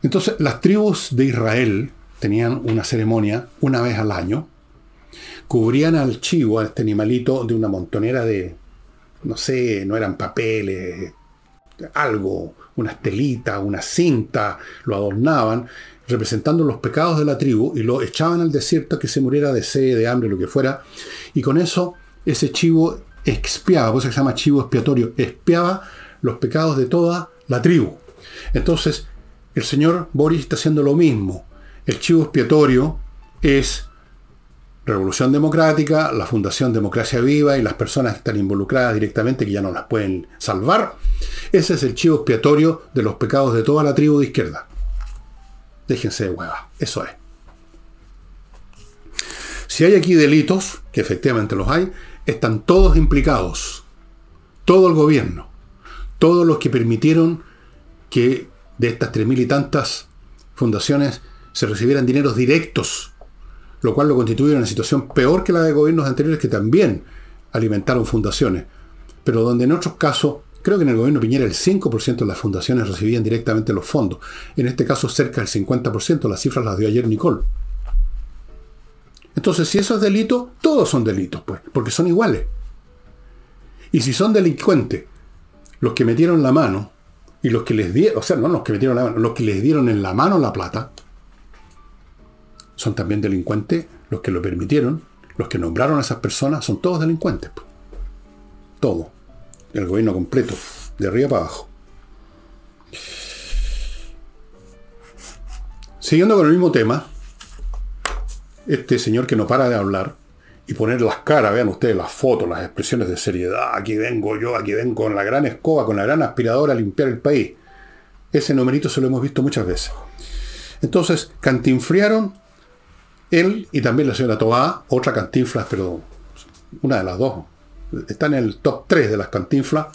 Entonces, las tribus de Israel tenían una ceremonia una vez al año, cubrían al chivo, a este animalito, de una montonera de, no sé, no eran papeles, algo, una estelita, una cinta, lo adornaban, representando los pecados de la tribu, y lo echaban al desierto que se muriera de sed, de hambre, lo que fuera, y con eso ese chivo expiaba, por eso se llama chivo expiatorio, expiaba los pecados de toda la tribu. Entonces, el señor Boris está haciendo lo mismo. El chivo expiatorio es Revolución Democrática, la Fundación Democracia Viva y las personas que están involucradas directamente que ya no las pueden salvar. Ese es el chivo expiatorio de los pecados de toda la tribu de izquierda. Déjense de hueva, eso es. Si hay aquí delitos, que efectivamente los hay, están todos implicados. Todo el gobierno. Todos los que permitieron que de estas tres mil y tantas fundaciones se recibieran dineros directos lo cual lo constituye una situación peor que la de gobiernos anteriores que también alimentaron fundaciones, pero donde en otros casos, creo que en el gobierno Piñera el 5% de las fundaciones recibían directamente los fondos, en este caso cerca del 50%, las cifras las dio ayer Nicole. Entonces, si eso es delito, todos son delitos, pues, porque son iguales. Y si son delincuentes los que metieron la mano y los que les dieron, o sea, no los que metieron la mano, los que les dieron en la mano la plata, son también delincuentes los que lo permitieron, los que nombraron a esas personas, son todos delincuentes. Todo. El gobierno completo, de arriba para abajo. Siguiendo con el mismo tema, este señor que no para de hablar y poner las caras, vean ustedes las fotos, las expresiones de seriedad, aquí vengo yo, aquí vengo con la gran escoba, con la gran aspiradora a limpiar el país. Ese numerito se lo hemos visto muchas veces. Entonces, cantinfriaron él y también la señora Tobá, otra cantinflas, pero una de las dos. Está en el top 3 de las cantinflas.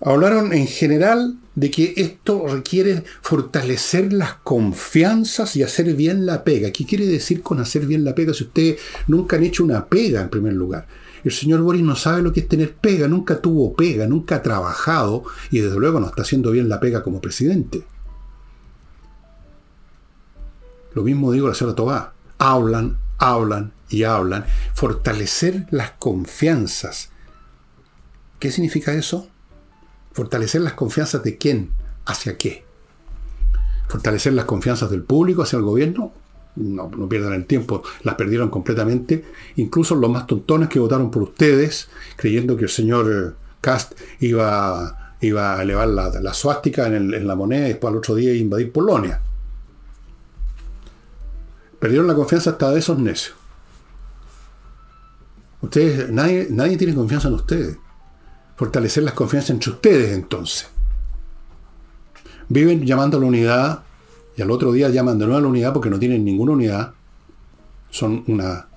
Hablaron en general de que esto requiere fortalecer las confianzas y hacer bien la pega. ¿Qué quiere decir con hacer bien la pega si ustedes nunca han hecho una pega en primer lugar? El señor Boris no sabe lo que es tener pega, nunca tuvo pega, nunca ha trabajado y desde luego no está haciendo bien la pega como presidente. Lo mismo digo la señora Tobá. Hablan, hablan y hablan. Fortalecer las confianzas. ¿Qué significa eso? Fortalecer las confianzas de quién, hacia qué. Fortalecer las confianzas del público hacia el gobierno. No, no pierdan el tiempo, las perdieron completamente. Incluso los más tontones que votaron por ustedes, creyendo que el señor Cast iba, iba a elevar la, la suástica en, en, la moneda y después al otro día invadir Polonia. Perdieron la confianza hasta de esos necios. Ustedes, nadie, nadie tiene confianza en ustedes fortalecer las confianzas entre ustedes entonces. Viven llamando a la unidad y al otro día llaman de nuevo a la unidad porque no tienen ninguna unidad. Son una...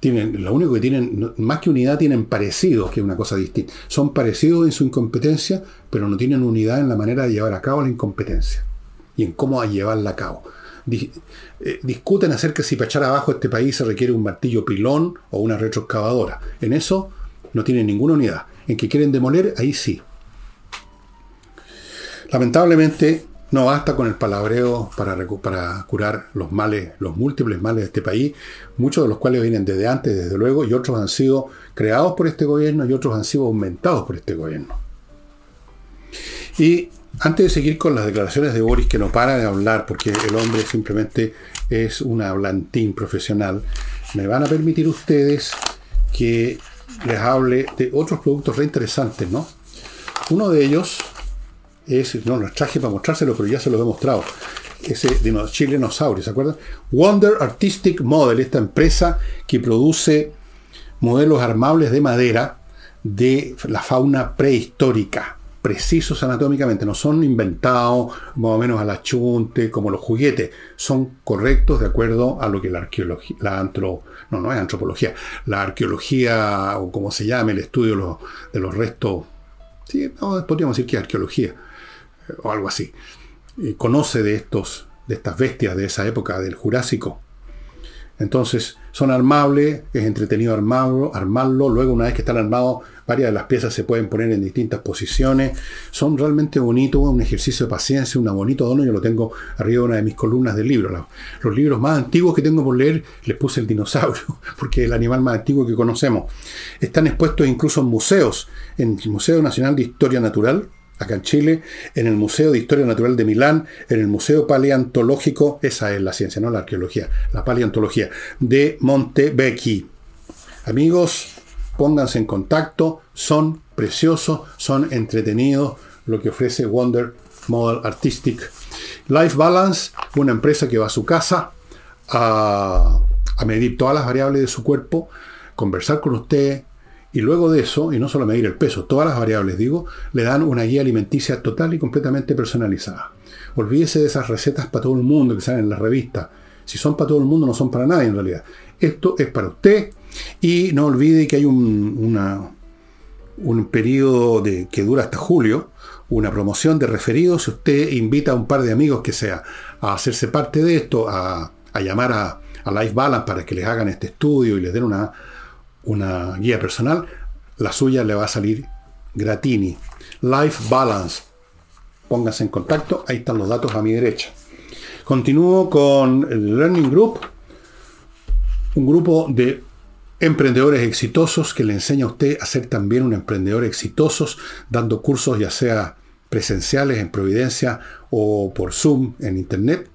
Tienen, lo único que tienen, más que unidad, tienen parecidos, que es una cosa distinta. Son parecidos en su incompetencia, pero no tienen unidad en la manera de llevar a cabo la incompetencia y en cómo llevarla a cabo. Eh, discuten acerca si para echar abajo este país se requiere un martillo pilón o una retroexcavadora. En eso no tienen ninguna unidad en que quieren demoler, ahí sí. Lamentablemente no basta con el palabreo para, para, curar los males, los múltiples males de este país, muchos de los cuales vienen desde antes, desde luego, y otros han sido creados por este gobierno y otros han sido aumentados por este gobierno. Y antes de seguir con las declaraciones de Boris, que no para de hablar, porque el hombre simplemente es un hablantín profesional, me van a permitir ustedes que les hable de otros productos re interesantes, ¿no? Uno de ellos es, no los traje para mostrárselo, pero ya se lo he mostrado. Ese Chilenosaurio, ¿se acuerdan? Wonder Artistic Model, esta empresa que produce modelos armables de madera de la fauna prehistórica precisos anatómicamente, no son inventados más o menos a la chunte, como los juguetes, son correctos de acuerdo a lo que la arqueología, la antro, no, no es antropología, la arqueología, o como se llame, el estudio de los, restos, sí, podríamos decir que es arqueología, eh, o algo así, conoce de estos, de estas bestias de esa época, del Jurásico. Entonces, son armables, es entretenido armarlo, armarlo, luego una vez que están armados, Varias de las piezas se pueden poner en distintas posiciones. Son realmente bonitos, un ejercicio de paciencia, un bonito dono. Yo lo tengo arriba de una de mis columnas del libro. Los libros más antiguos que tengo por leer, les puse el dinosaurio, porque es el animal más antiguo que conocemos. Están expuestos incluso en museos, en el Museo Nacional de Historia Natural, acá en Chile, en el Museo de Historia Natural de Milán, en el Museo Paleontológico, esa es la ciencia, no la arqueología, la paleontología, de Montevecchi. Amigos, pónganse en contacto, son preciosos, son entretenidos, lo que ofrece Wonder Model Artistic. Life Balance, una empresa que va a su casa a, medir todas las variables de su cuerpo, conversar con usted, y luego de eso, y no solo medir el peso, todas las variables, digo, le dan una guía alimenticia total y completamente personalizada. Olvídese de esas recetas para todo el mundo que salen en las revistas. Si son para todo el mundo, no son para nadie en realidad. Esto es para usted y no olvide que hay un, un periodo que dura hasta julio, una promoción de referidos. Si usted invita a un par de amigos que sea a hacerse parte de esto, a, llamar a, a, Life Balance para que les hagan este estudio y les den una, una guía personal, la suya le va a salir gratini. Life Balance. Pónganse en contacto, ahí están los datos a mi derecha. Continúo con el Learning Group, un grupo de emprendedores exitosos que le enseña a usted a ser también un emprendedor exitoso, dando cursos ya sea presenciales en Providencia o por Zoom en Internet,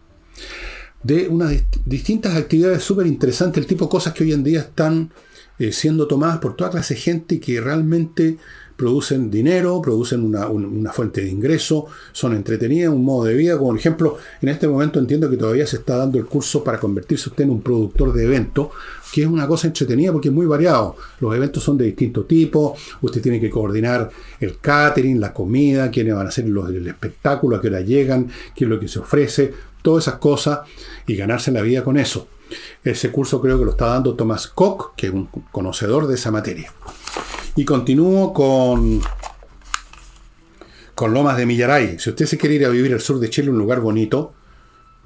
de unas distintas actividades súper interesantes, el tipo de cosas que hoy en día están eh, siendo tomadas por toda clase de gente que realmente producen dinero, producen una, fuente de ingreso, son entretenidas, un modo de vida. Como por ejemplo, en este momento entiendo que todavía se está dando el curso para convertirse usted en un productor de eventos, que es una cosa entretenida porque es muy variado. Los eventos son de distinto tipo, usted tiene que coordinar el catering, la comida, quiénes van a hacer los, el espectáculo, a qué hora llegan, qué es lo que se ofrece, todas esas cosas y ganarse la vida con eso. Ese curso creo que lo está dando Thomas Koch, que es un conocedor de esa materia. Y continúo con con Lomas de Millaray. Si usted se quiere ir a vivir al sur de Chile, un lugar bonito,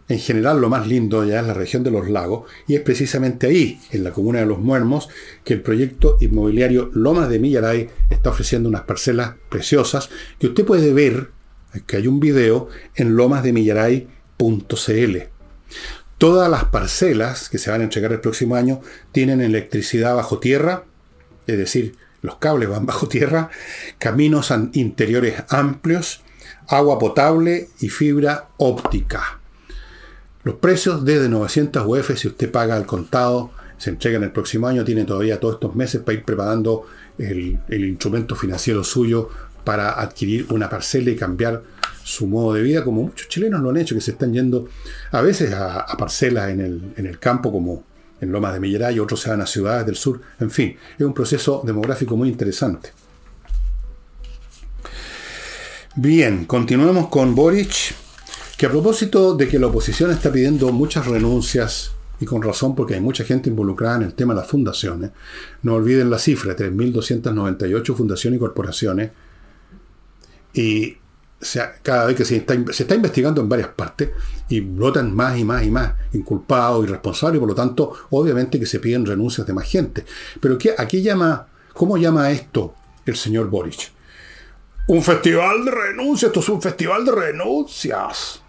en general lo más lindo ya es la región de los lagos, y es precisamente ahí, en la comuna de Los Muermos, que el proyecto inmobiliario Lomas de Millaray está ofreciendo unas parcelas preciosas que usted puede ver, que hay un video, en lomasdemillaray.cl. Todas las parcelas que se van a entregar el próximo año tienen electricidad bajo tierra, es decir, los cables van bajo tierra, caminos interiores amplios, agua potable y fibra óptica. Los precios desde 900 UF, si usted paga al contado, se entregan el próximo año, tiene todavía todos estos meses para ir preparando el, instrumento financiero suyo para adquirir una parcela y cambiar su modo de vida, como muchos chilenos lo han hecho, que se están yendo a veces a, parcelas en el, en el, campo, como en Lomas de Milleray, y otros se van a ciudades del sur. En fin, es un proceso demográfico muy interesante. Bien, continuemos con Boric que a propósito de que la oposición está pidiendo muchas renuncias, y con razón porque hay mucha gente involucrada en el tema de las fundaciones, no olviden la cifra, 3.298 fundaciones y corporaciones, y cada vez que se está, se está investigando en varias partes, y brotan más y más y más inculpados y responsables, por lo tanto, obviamente que se piden renuncias de más gente. Pero ¿qué, aquí llama, ¿cómo llama esto el señor Boric? Un festival de renuncias, esto es un festival de renuncias.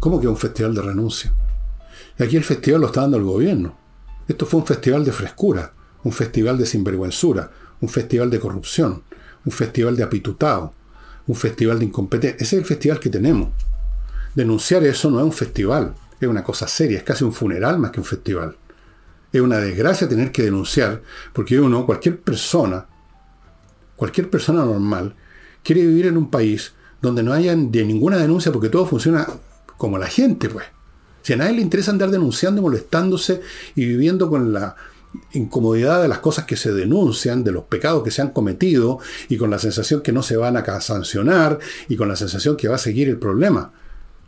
¿Cómo que un festival de renuncia? Y aquí el festival lo está dando el gobierno. Esto fue un festival de frescura, un festival de sinvergüenzura, un festival de corrupción, un festival de apitutado, un festival de incompetencia. Ese es el festival que tenemos. Denunciar eso no es un festival, es una cosa seria, es casi un funeral más que un festival. Es una desgracia tener que denunciar, porque uno, cualquier persona, cualquier persona normal, quiere vivir en un país donde no haya ninguna denuncia porque todo funciona como la gente, pues. Si a nadie le interesa andar denunciando, molestándose y viviendo con la incomodidad de las cosas que se denuncian, de los pecados que se han cometido, y con la sensación que no se van a sancionar, y con la sensación que va a seguir el problema.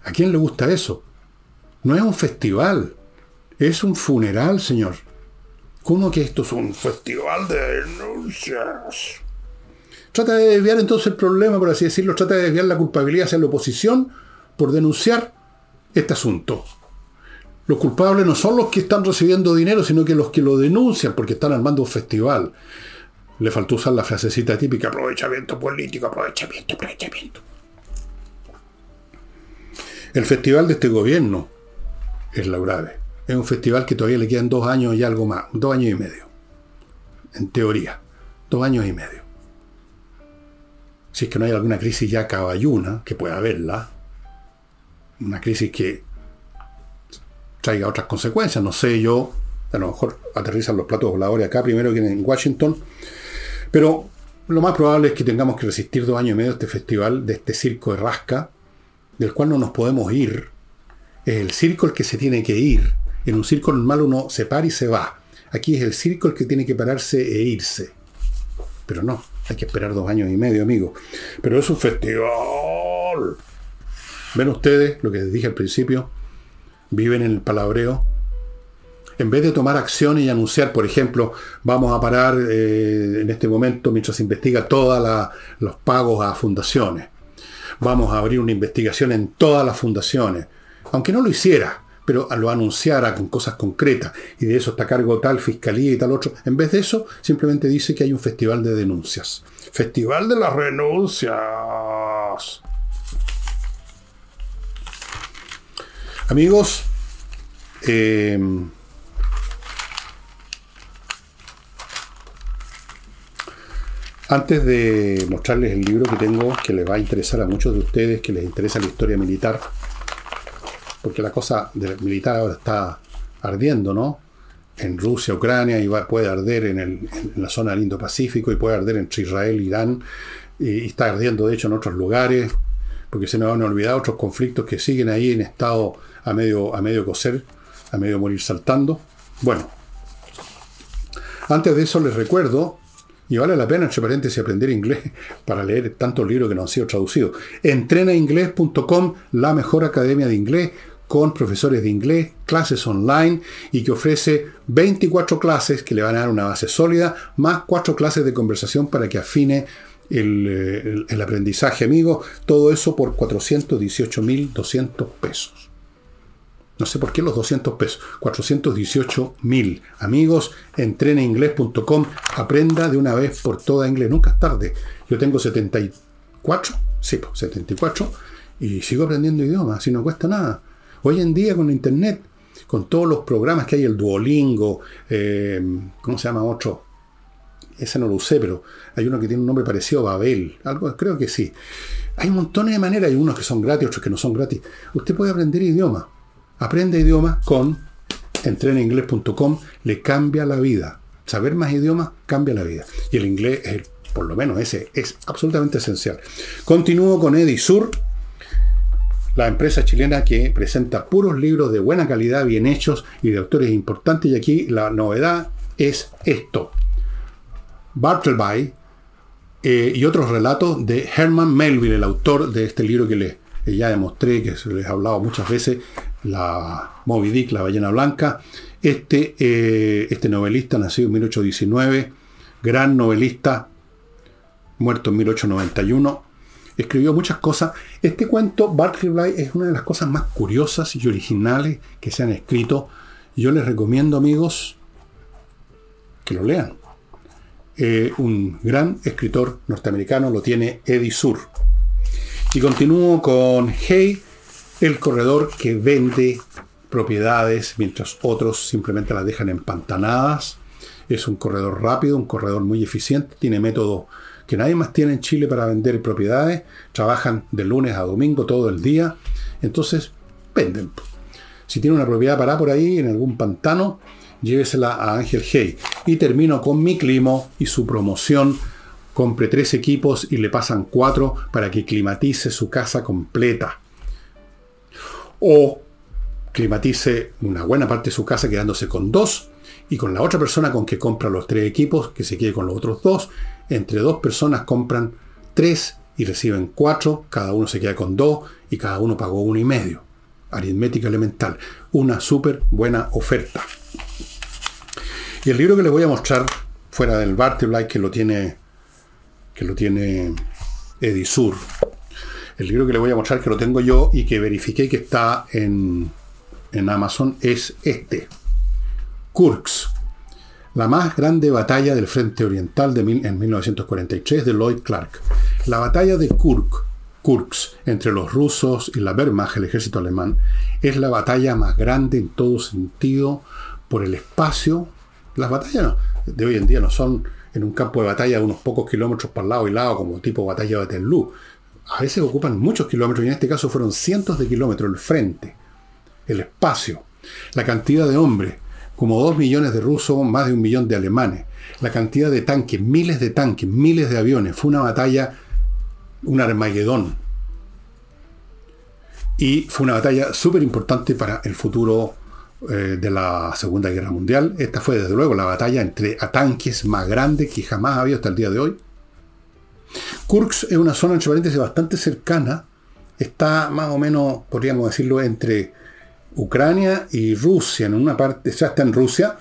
¿A quién le gusta eso? No es un festival, es un funeral, señor. ¿Cómo que esto es un festival de denuncias? Trata de desviar entonces el problema, por así decirlo, trata de desviar la culpabilidad hacia la oposición por denunciar este asunto. Los culpables no son los que están recibiendo dinero, sino que los que lo denuncian porque están armando un festival. Le faltó usar la frasecita típica, aprovechamiento político, aprovechamiento, aprovechamiento. El festival de este gobierno es la grave. Es un festival que todavía le quedan dos años y algo más, dos años y medio. En teoría, dos años y medio. Si es que no hay alguna crisis ya caballuna, que pueda haberla, una crisis que traiga otras consecuencias. No sé, yo, a lo mejor aterrizan los platos voladores acá primero que en Washington, pero lo más probable es que tengamos que resistir dos años y medio este festival, de este circo de rasca, del cual no nos podemos ir. Es el circo el que se tiene que ir. En un circo normal uno se para y se va. Aquí es el circo el que tiene que pararse e irse. Pero no, hay que esperar dos años y medio, amigo. Pero es un festival. ¿Ven ustedes lo que les dije al principio? Viven en el palabreo. En vez de tomar acciones y anunciar, por ejemplo, vamos a parar eh, en este momento mientras se investiga todos los pagos a fundaciones. Vamos a abrir una investigación en todas las fundaciones. Aunque no lo hiciera, pero lo anunciara con cosas concretas y de eso está a cargo tal fiscalía y tal otro. En vez de eso, simplemente dice que hay un festival de denuncias. Festival de las renuncias. Amigos, eh, antes de mostrarles el libro que tengo, que les va a interesar a muchos de ustedes, que les interesa la historia militar, porque la cosa militar ahora está ardiendo, ¿no? En Rusia, Ucrania, y puede arder en, en, la zona del Indo-Pacífico, y puede arder entre Israel Irán, y está ardiendo de hecho en otros lugares, porque se nos van a olvidar otros conflictos que siguen ahí en estado a medio, a medio coser, a medio morir saltando. Bueno, antes de eso les recuerdo, y vale la pena, entre paréntesis, aprender inglés para leer tantos libros que no han sido traducidos. Entrenainglés.com, la mejor academia de inglés, con profesores de inglés, clases online y que ofrece 24 clases que le van a dar una base sólida, más 4 clases de conversación para que afine el, el aprendizaje, amigo. Todo eso por 418.200 pesos. No sé por qué los 200 pesos. 418 mil. Amigos, entrenainglés.com. Aprenda de una vez por toda inglés. Nunca es tarde. Yo tengo 74. Sí, 74. Y sigo aprendiendo idiomas. Si no cuesta nada. Hoy en día con internet, con todos los programas que hay, el Duolingo, eh, ¿cómo se llama otro? Ese no lo usé, pero hay uno que tiene un nombre parecido a Babel. Algo, creo que sí. Hay montones de maneras. Hay unos que son gratis, otros que no son gratis. Usted puede aprender idiomas. Aprende idiomas con entrenainglés.com, le cambia la vida. Saber más idiomas cambia la vida. Y el inglés, es, por lo menos ese, es absolutamente esencial. Continúo con Edisur, la empresa chilena que presenta puros libros de buena calidad, bien hechos y de autores importantes. Y aquí la novedad es esto. Bartleby eh, y otros relatos de Herman Melville, el autor de este libro que les que ya demostré, que les he hablado muchas veces, la Moby Dick, la ballena blanca. Este, eh, este novelista, nacido en 1819, gran novelista, muerto en 1891, escribió muchas cosas. Este cuento, Bartleby, es una de las cosas más curiosas y originales que se han escrito. Yo les recomiendo, amigos, que lo lean. Eh, un gran escritor norteamericano lo tiene Eddie Sur. Y continúo con Hey, el corredor que vende propiedades mientras otros simplemente las dejan empantanadas. Es un corredor rápido, un corredor muy eficiente, tiene método que nadie más tiene en Chile para vender propiedades. Trabajan de lunes a domingo todo el día. Entonces, venden. Si tiene una propiedad parada por ahí en algún pantano, llévesela a Ángel Hey. Y termino con mi climo y su promoción compre tres equipos y le pasan cuatro para que climatice su casa completa. O climatice una buena parte de su casa quedándose con dos y con la otra persona con que compra los tres equipos, que se quede con los otros dos. Entre dos personas compran tres y reciben cuatro, cada uno se queda con dos y cada uno pagó uno y medio. Aritmética elemental. Una súper buena oferta. Y el libro que les voy a mostrar, fuera del Bartleby, que lo tiene que lo tiene Edisur. El libro que le voy a mostrar, que lo tengo yo y que verifiqué que está en, en Amazon, es este. Kurks. La más grande batalla del Frente Oriental de mil, en 1943 de Lloyd Clark. La batalla de Kurk, Kurks, entre los rusos y la Wehrmacht, el ejército alemán, es la batalla más grande en todo sentido por el espacio. Las batallas de hoy en día no son en un campo de batalla de unos pocos kilómetros para lado y lado, como tipo batalla de Waterloo. A veces ocupan muchos kilómetros y en este caso fueron cientos de kilómetros el frente, el espacio, la cantidad de hombres, como dos millones de rusos, más de un millón de alemanes, la cantidad de tanques, miles de tanques, miles de aviones. Fue una batalla, un Armagedón. Y fue una batalla súper importante para el futuro eh, de la Segunda Guerra Mundial. Esta fue desde luego la batalla entre tanques más grande que jamás ha habido hasta el día de hoy. Kursk es una zona, entre paréntesis, bastante cercana. Está más o menos, podríamos decirlo, entre Ucrania y Rusia, en una parte, ya está en Rusia,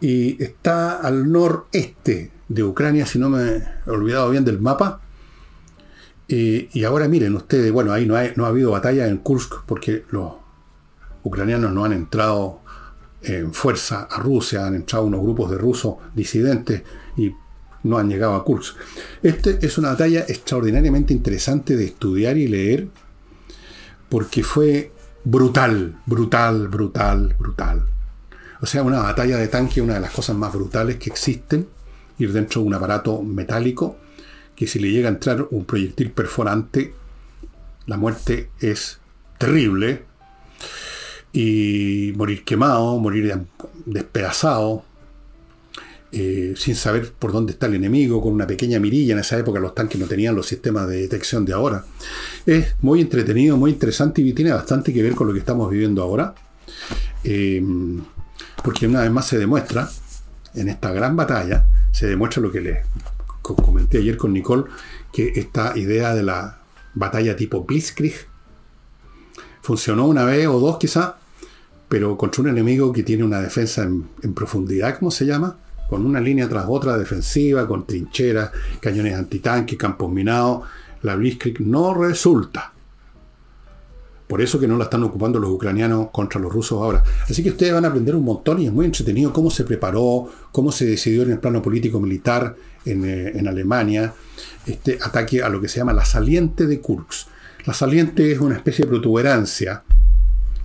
y está al noreste de Ucrania, si no me he olvidado bien del mapa. Y, ahora miren ustedes, bueno, ahí no, no ha habido batalla en Kursk porque los ucranianos no han entrado en fuerza a Rusia, han entrado unos grupos de rusos disidentes y no han llegado a Kursk. Este es una batalla extraordinariamente interesante de estudiar y leer porque fue brutal, brutal, brutal, brutal. O sea, una batalla de tanque, una de las cosas más brutales que existen, ir dentro de un aparato metálico, que si le llega a entrar un proyectil perforante, la muerte es terrible, y morir quemado, morir despedazado, eh, sin saber por dónde está el enemigo, con una pequeña mirilla. En esa época los tanques no tenían los sistemas de detección de ahora. Es muy entretenido, muy interesante y tiene bastante que ver con lo que estamos viviendo ahora. Eh, porque una vez más se demuestra, en esta gran batalla, se demuestra lo que les comenté ayer con Nicole, que esta idea de la batalla tipo Blitzkrieg funcionó una vez o dos quizá, pero contra un enemigo que tiene una defensa en, en profundidad, ¿cómo se llama? Con una línea tras otra defensiva, con trincheras, cañones antitanques, campos minados, la Blitzkrieg no resulta. Por eso que no la están ocupando los ucranianos contra los rusos ahora. Así que ustedes van a aprender un montón y es muy entretenido cómo se preparó, cómo se decidió en el plano político-militar en, eh, en, Alemania este ataque a lo que se llama la saliente de Kursk. La saliente es una especie de protuberancia.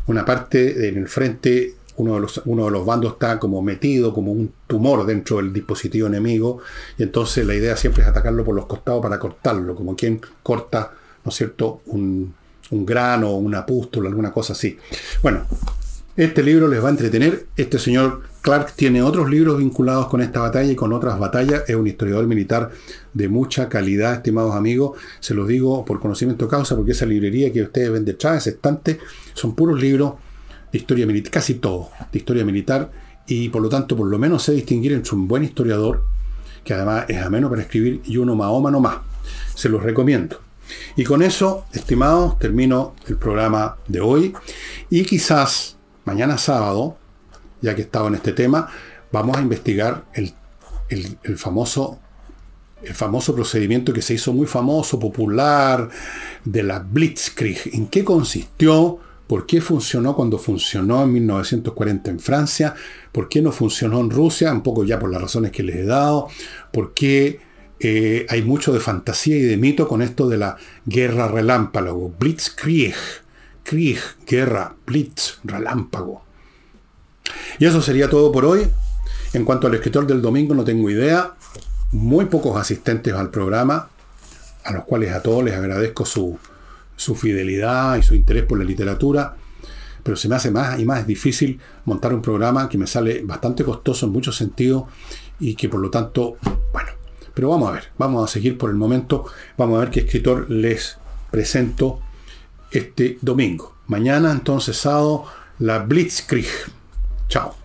Una parte en el frente, uno de, los, uno de los bandos está como metido, como un tumor dentro del dispositivo enemigo. Y entonces la idea siempre es atacarlo por los costados para cortarlo, como quien corta, ¿no es cierto?, un, un grano, una pústula, alguna cosa así. Bueno, este libro les va a entretener. Este señor Clark tiene otros libros vinculados con esta batalla y con otras batallas. Es un historiador militar de mucha calidad, estimados amigos. Se los digo por conocimiento causa, porque esa librería que ustedes ven detrás, ese estante, son puros libros de historia militar, casi todo, de historia militar. Y por lo tanto, por lo menos sé distinguir entre un buen historiador, que además es ameno para escribir, y uno mahoma más. Se los recomiendo. Y con eso, estimados, termino el programa de hoy. Y quizás mañana sábado, ya que he estado en este tema, vamos a investigar el, el, famoso, el famoso procedimiento que se hizo muy famoso, popular, de la Blitzkrieg. ¿En qué consistió? ¿Por qué funcionó cuando funcionó en 1940 en Francia? ¿Por qué no funcionó en Rusia? Un poco ya por las razones que les he dado. ¿Por qué eh, hay mucho de fantasía y de mito con esto de la guerra relámpago? Blitzkrieg. Krieg, guerra, blitz, relámpago. Y eso sería todo por hoy. En cuanto al escritor del domingo, no tengo idea. Muy pocos asistentes al programa, a los cuales a todos les agradezco su, su fidelidad y su interés por la literatura. Pero se me hace más y más difícil montar un programa que me sale bastante costoso en muchos sentidos y que por lo tanto, bueno, pero vamos a ver, vamos a seguir por el momento, vamos a ver qué escritor les presento este domingo. Mañana entonces sábado la Blitzkrieg. Chao.